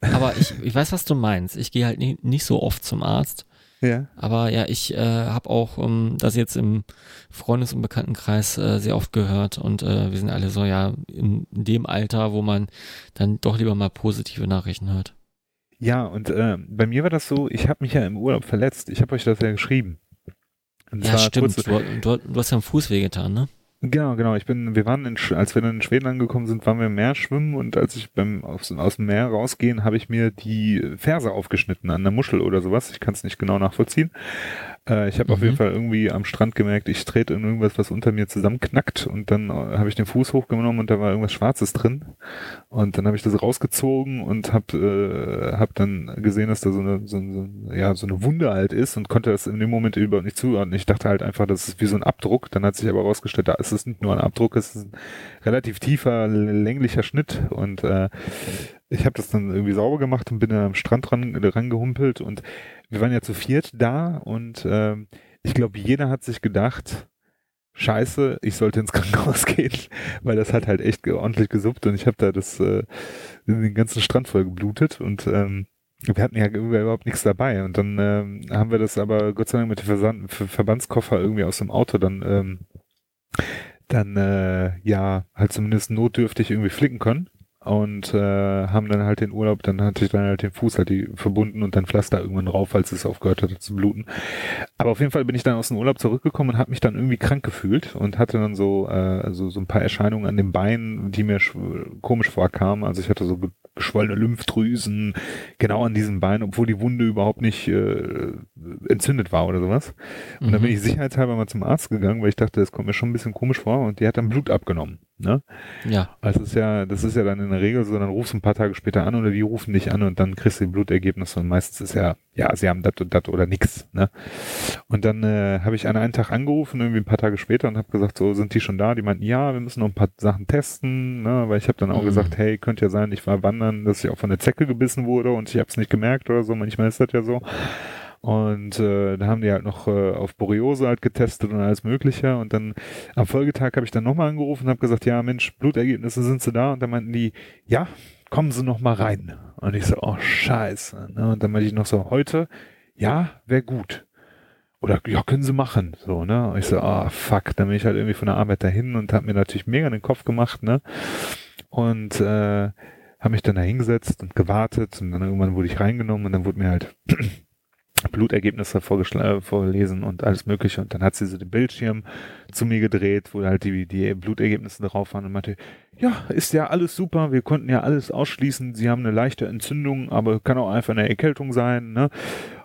aber ich, ich weiß, was du meinst. Ich gehe halt nie, nicht so oft zum Arzt. Ja. Aber ja, ich äh, habe auch ähm, das jetzt im Freundes- und Bekanntenkreis äh, sehr oft gehört und äh, wir sind alle so ja in dem Alter, wo man dann doch lieber mal positive Nachrichten hört. Ja, und äh, bei mir war das so, ich habe mich ja im Urlaub verletzt. Ich habe euch das ja geschrieben. Und Ja, stimmt. kurz- Du, du, du hast ja am Fuß wehgetan, ne? Genau, genau. Ich bin, wir waren in, als wir dann in Schweden angekommen sind, waren wir im Meer schwimmen und als ich beim aus, aus dem Meer rausgehen, habe ich mir die Ferse aufgeschnitten an der Muschel oder sowas. Ich kann es nicht genau nachvollziehen. Äh, ich habe auf Mhm. jeden Fall irgendwie am Strand gemerkt, ich trete in irgendwas, was unter mir zusammenknackt und dann äh, habe ich den Fuß hochgenommen und da war irgendwas Schwarzes drin und dann habe ich das rausgezogen und habe äh, hab dann gesehen, dass da so eine, so, so, ja, so eine Wunde halt ist und konnte das in dem Moment überhaupt nicht zuordnen. Ich dachte halt einfach, das ist wie so ein Abdruck. Dann hat sich aber herausgestellt, da ist es nicht nur ein Abdruck, es ist ein relativ tiefer, länglicher Schnitt und äh, ich habe das dann irgendwie sauber gemacht und bin dann am Strand ran, rangehumpelt und wir waren ja zu viert da und ähm, ich glaube, jeder hat sich gedacht, Scheiße, ich sollte ins Krankenhaus gehen, weil das hat halt echt ordentlich gesuppt und ich habe da das äh, den ganzen Strand voll geblutet und ähm, wir hatten ja überhaupt nichts dabei und dann ähm, haben wir das aber Gott sei Dank mit dem Versand, Ver- Verbandskoffer irgendwie aus dem Auto dann ähm, dann äh, ja halt zumindest notdürftig irgendwie flicken können und äh, haben dann halt den Urlaub, dann hatte ich dann halt den Fuß halt die verbunden und dann Pflaster irgendwann drauf, als es aufgehört hatte zu bluten. Aber auf jeden Fall bin ich dann aus dem Urlaub zurückgekommen und habe mich dann irgendwie krank gefühlt und hatte dann so äh, so, so ein paar Erscheinungen an den Beinen, die mir sch- komisch vorkamen. Also ich hatte so ge- geschwollene Lymphdrüsen genau an diesem Bein, obwohl die Wunde überhaupt nicht äh, entzündet war oder sowas. Und dann Mhm. bin ich sicherheitshalber mal zum Arzt gegangen, weil ich dachte, das kommt mir schon ein bisschen komisch vor und die hat dann Blut abgenommen. Ne? Ja, Also ist ja, das ist ja dann in der Regel so, dann rufst du ein paar Tage später an oder die rufen dich an und dann kriegst du die Blutergebnisse und meistens ist ja, ja, sie haben das und das oder nix. Ne? Und dann äh, habe ich an einen Tag angerufen, irgendwie ein paar Tage später und habe gesagt, so sind die schon da? Die meinten, ja, wir müssen noch ein paar Sachen testen, ne? weil ich habe dann auch Mhm. gesagt, hey, könnte ja sein, ich war wandern, dass ich auch von der Zecke gebissen wurde und ich habe es nicht gemerkt oder so. Manchmal ist das ja so. Und äh, da haben die halt noch äh, auf Borreliose halt getestet und alles Mögliche. Und dann am Folgetag habe ich dann nochmal angerufen und habe gesagt, ja Mensch, Blutergebnisse sind sie da? Und dann meinten die, ja, kommen Sie noch mal rein. Und ich so, oh scheiße. Ne? Und dann meinte ich noch so, heute, ja, wäre gut. Oder ja, können Sie machen. So, ne? Und ich so, ah, fuck. Dann bin ich halt irgendwie von der Arbeit dahin und habe mir natürlich mega den Kopf gemacht, ne? Und äh, habe mich dann da hingesetzt und gewartet und dann irgendwann wurde ich reingenommen und dann wurde mir halt Blutergebnisse vorgeschl- äh, vorgelesen und alles mögliche. Und dann hat sie so den Bildschirm zu mir gedreht, wo halt die, die Blutergebnisse drauf waren und meinte, ja, ist ja alles super, wir konnten ja alles ausschließen, sie haben eine leichte Entzündung, aber kann auch einfach eine Erkältung sein, ne?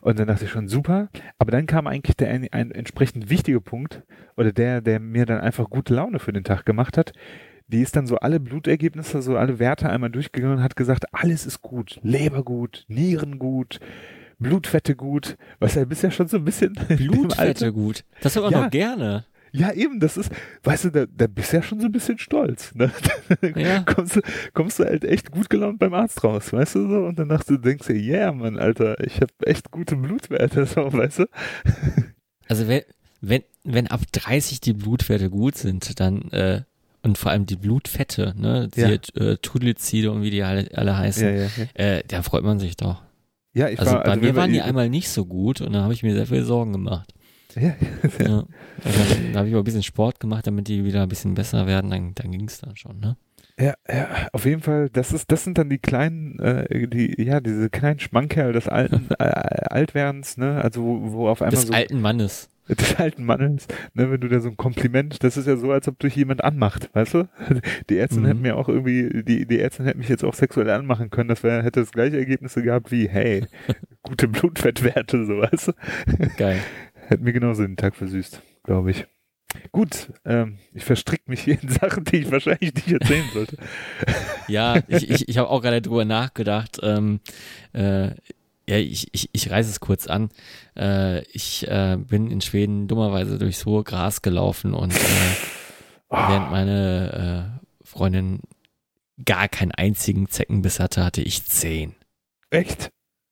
Und dann dachte ich schon, super, aber dann kam eigentlich der ein, ein entsprechend wichtige Punkt oder der, der mir dann einfach gute Laune für den Tag gemacht hat, die ist dann so alle Blutergebnisse, so alle Werte einmal durchgegangen und hat gesagt, alles ist gut, Leber gut, Nieren gut, Blutfette gut, was ja bisher schon so ein bisschen Blutfette gut. Das hört man Ja. doch gerne. Ja, eben, das ist, weißt du, da, da bist du ja schon so ein bisschen stolz. Ne? Ja. kommst, du, kommst du halt echt gut gelaunt beim Arzt raus, weißt du so? Und danach du denkst du, yeah, Mann, Alter, ich habe echt gute Blutwerte, so, weißt du? Also wenn, wenn, wenn ab 30 die Blutwerte gut sind, dann äh, und vor allem die Blutfette, ne, die Ja. äh, Triglyceride und wie die alle, alle heißen, ja, ja. äh, da freut man sich doch. Ja, ich Also war, bei mir wir- waren die einmal nicht so gut und da habe ich mir sehr viel Sorgen gemacht. Ja, Ja. Und dann, dann habe ich auch ein bisschen Sport gemacht, damit die wieder ein bisschen besser werden, dann, dann ging es dann schon, ne? Ja, ja, auf jeden Fall, das ist, das sind dann die kleinen, äh, die, ja, diese kleinen Schmankerl des alten, äh, Altwerdens, ne, also wo, wo auf einmal Des so, alten Mannes. des alten Mannes, ne, wenn du da so ein Kompliment, das ist ja so, als ob dich jemand anmacht, weißt du? Die Ärztin Mhm. hätte mir auch irgendwie, die, die Ärztin hätte mich jetzt auch sexuell anmachen können, das wäre, hätte das gleiche Ergebnisse gehabt wie, hey, gute Blutfettwerte, so, weißt du? Geil. Hätte mir genauso den Tag versüßt, glaube ich. Gut, ähm, ich verstricke mich hier in Sachen, die ich wahrscheinlich nicht erzählen sollte. Ja, ich, ich, ich habe auch gerade drüber nachgedacht. Ähm, äh, ja, ich, ich, ich reiße es kurz an. Äh, ich äh, bin in Schweden dummerweise durchs hohe Gras gelaufen und äh, während meine äh, Freundin gar keinen einzigen Zeckenbiss hatte, hatte ich zehn Echt?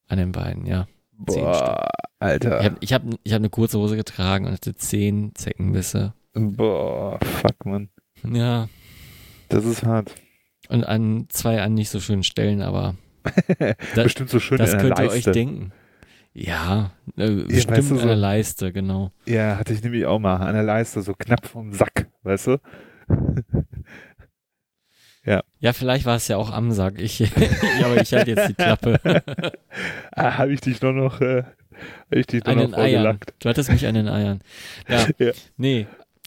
an den Beinen, ja. Zehn Boah, Alter. Ich habe ich hab, ich hab eine kurze Hose getragen und hatte zehn Zeckenbisse. Boah, fuck, man. Ja, Das ist hart. und an zwei an nicht so schönen Stellen, aber Da- Bestimmt so schön das in könnt ihr Leiste. euch denken. Ja, äh, bestimmt weißt du, an so- der Leiste, genau. Ja, hatte ich nämlich auch mal. An der Leiste, so knapp vom Sack, weißt du? Ja, vielleicht war es ja auch am Sack. Ich, aber ich halte jetzt die Klappe. ah, habe ich dich doch noch, äh, hab ich dich an noch den Eiern. vorgelackt. Du hattest mich an den Eiern. Ja, Ja. nee,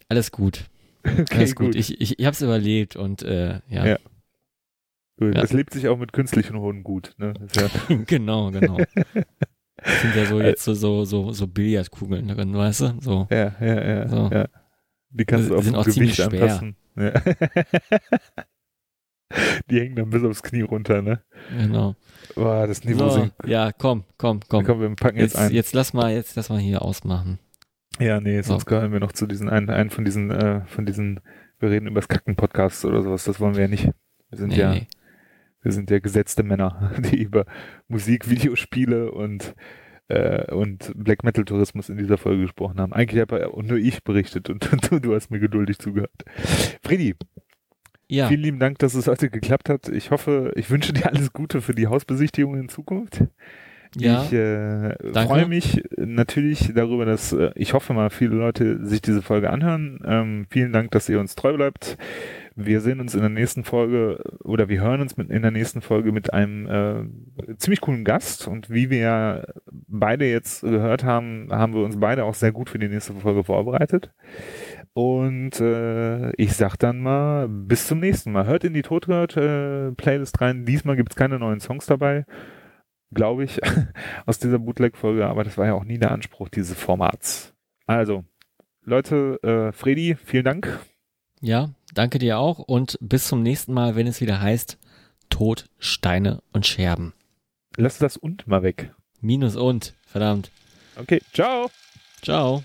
alles gut. Okay, Alles gut. Ich, ich, ich habe es überlebt und äh, ja. Ja. Ja. Es lebt sich auch mit künstlichen Hoden gut. Ne? Ja, genau, genau. Das sind ja so jetzt so, so, so, so Billardkugeln drin, weißt du? So. ja, ja, ja, So. ja. Die kannst du auf sind auch Gewicht ziemlich schwer. anpassen. Ja. Die hängen dann bis aufs Knie runter, ne? Genau. Boah, das Niveau So, sinkt. ja, komm, komm, komm. Komm, wir packen jetzt, Jetzt, ein. jetzt lass mal, jetzt lass mal hier ausmachen. Ja, nee, sonst So. gehören wir noch zu diesen, einen, einen von diesen, äh, von diesen, wir reden übers Kacken-Podcast oder sowas, das wollen wir ja nicht. Wir sind Nee, ja, nee. Wir sind ja gesetzte Männer, die über Musik, Videospiele und, äh, und Black Metal Tourismus in dieser Folge gesprochen haben. Eigentlich habe nur ich berichtet und du, du hast mir geduldig zugehört. Freddy, Ja, vielen lieben Dank, dass es heute geklappt hat. Ich hoffe, ich wünsche dir alles Gute für die Hausbesichtigung in Zukunft. ja, Ich äh, freue mich natürlich darüber, dass äh, ich hoffe mal viele Leute sich diese Folge anhören. Ähm, vielen Dank, dass ihr uns treu bleibt. Wir sehen uns in der nächsten Folge oder wir hören uns mit, in der nächsten Folge mit einem äh, ziemlich coolen Gast. Und wie wir beide jetzt gehört haben, haben wir uns beide auch sehr gut für die nächste Folge vorbereitet. Und äh, ich sag dann mal, bis zum nächsten Mal. Hört in die Totgehört äh, rein. Diesmal gibt's keine neuen Songs dabei glaube ich, aus dieser Bootleg-Folge, aber das war ja auch nie der Anspruch dieses Formats. Also, Leute, äh, Freddy, vielen Dank. Ja, danke dir auch und bis zum nächsten Mal, wenn es wieder heißt Tod, Steine und Scherben. Lass das und mal weg. Minus und, verdammt. Okay, ciao. Ciao.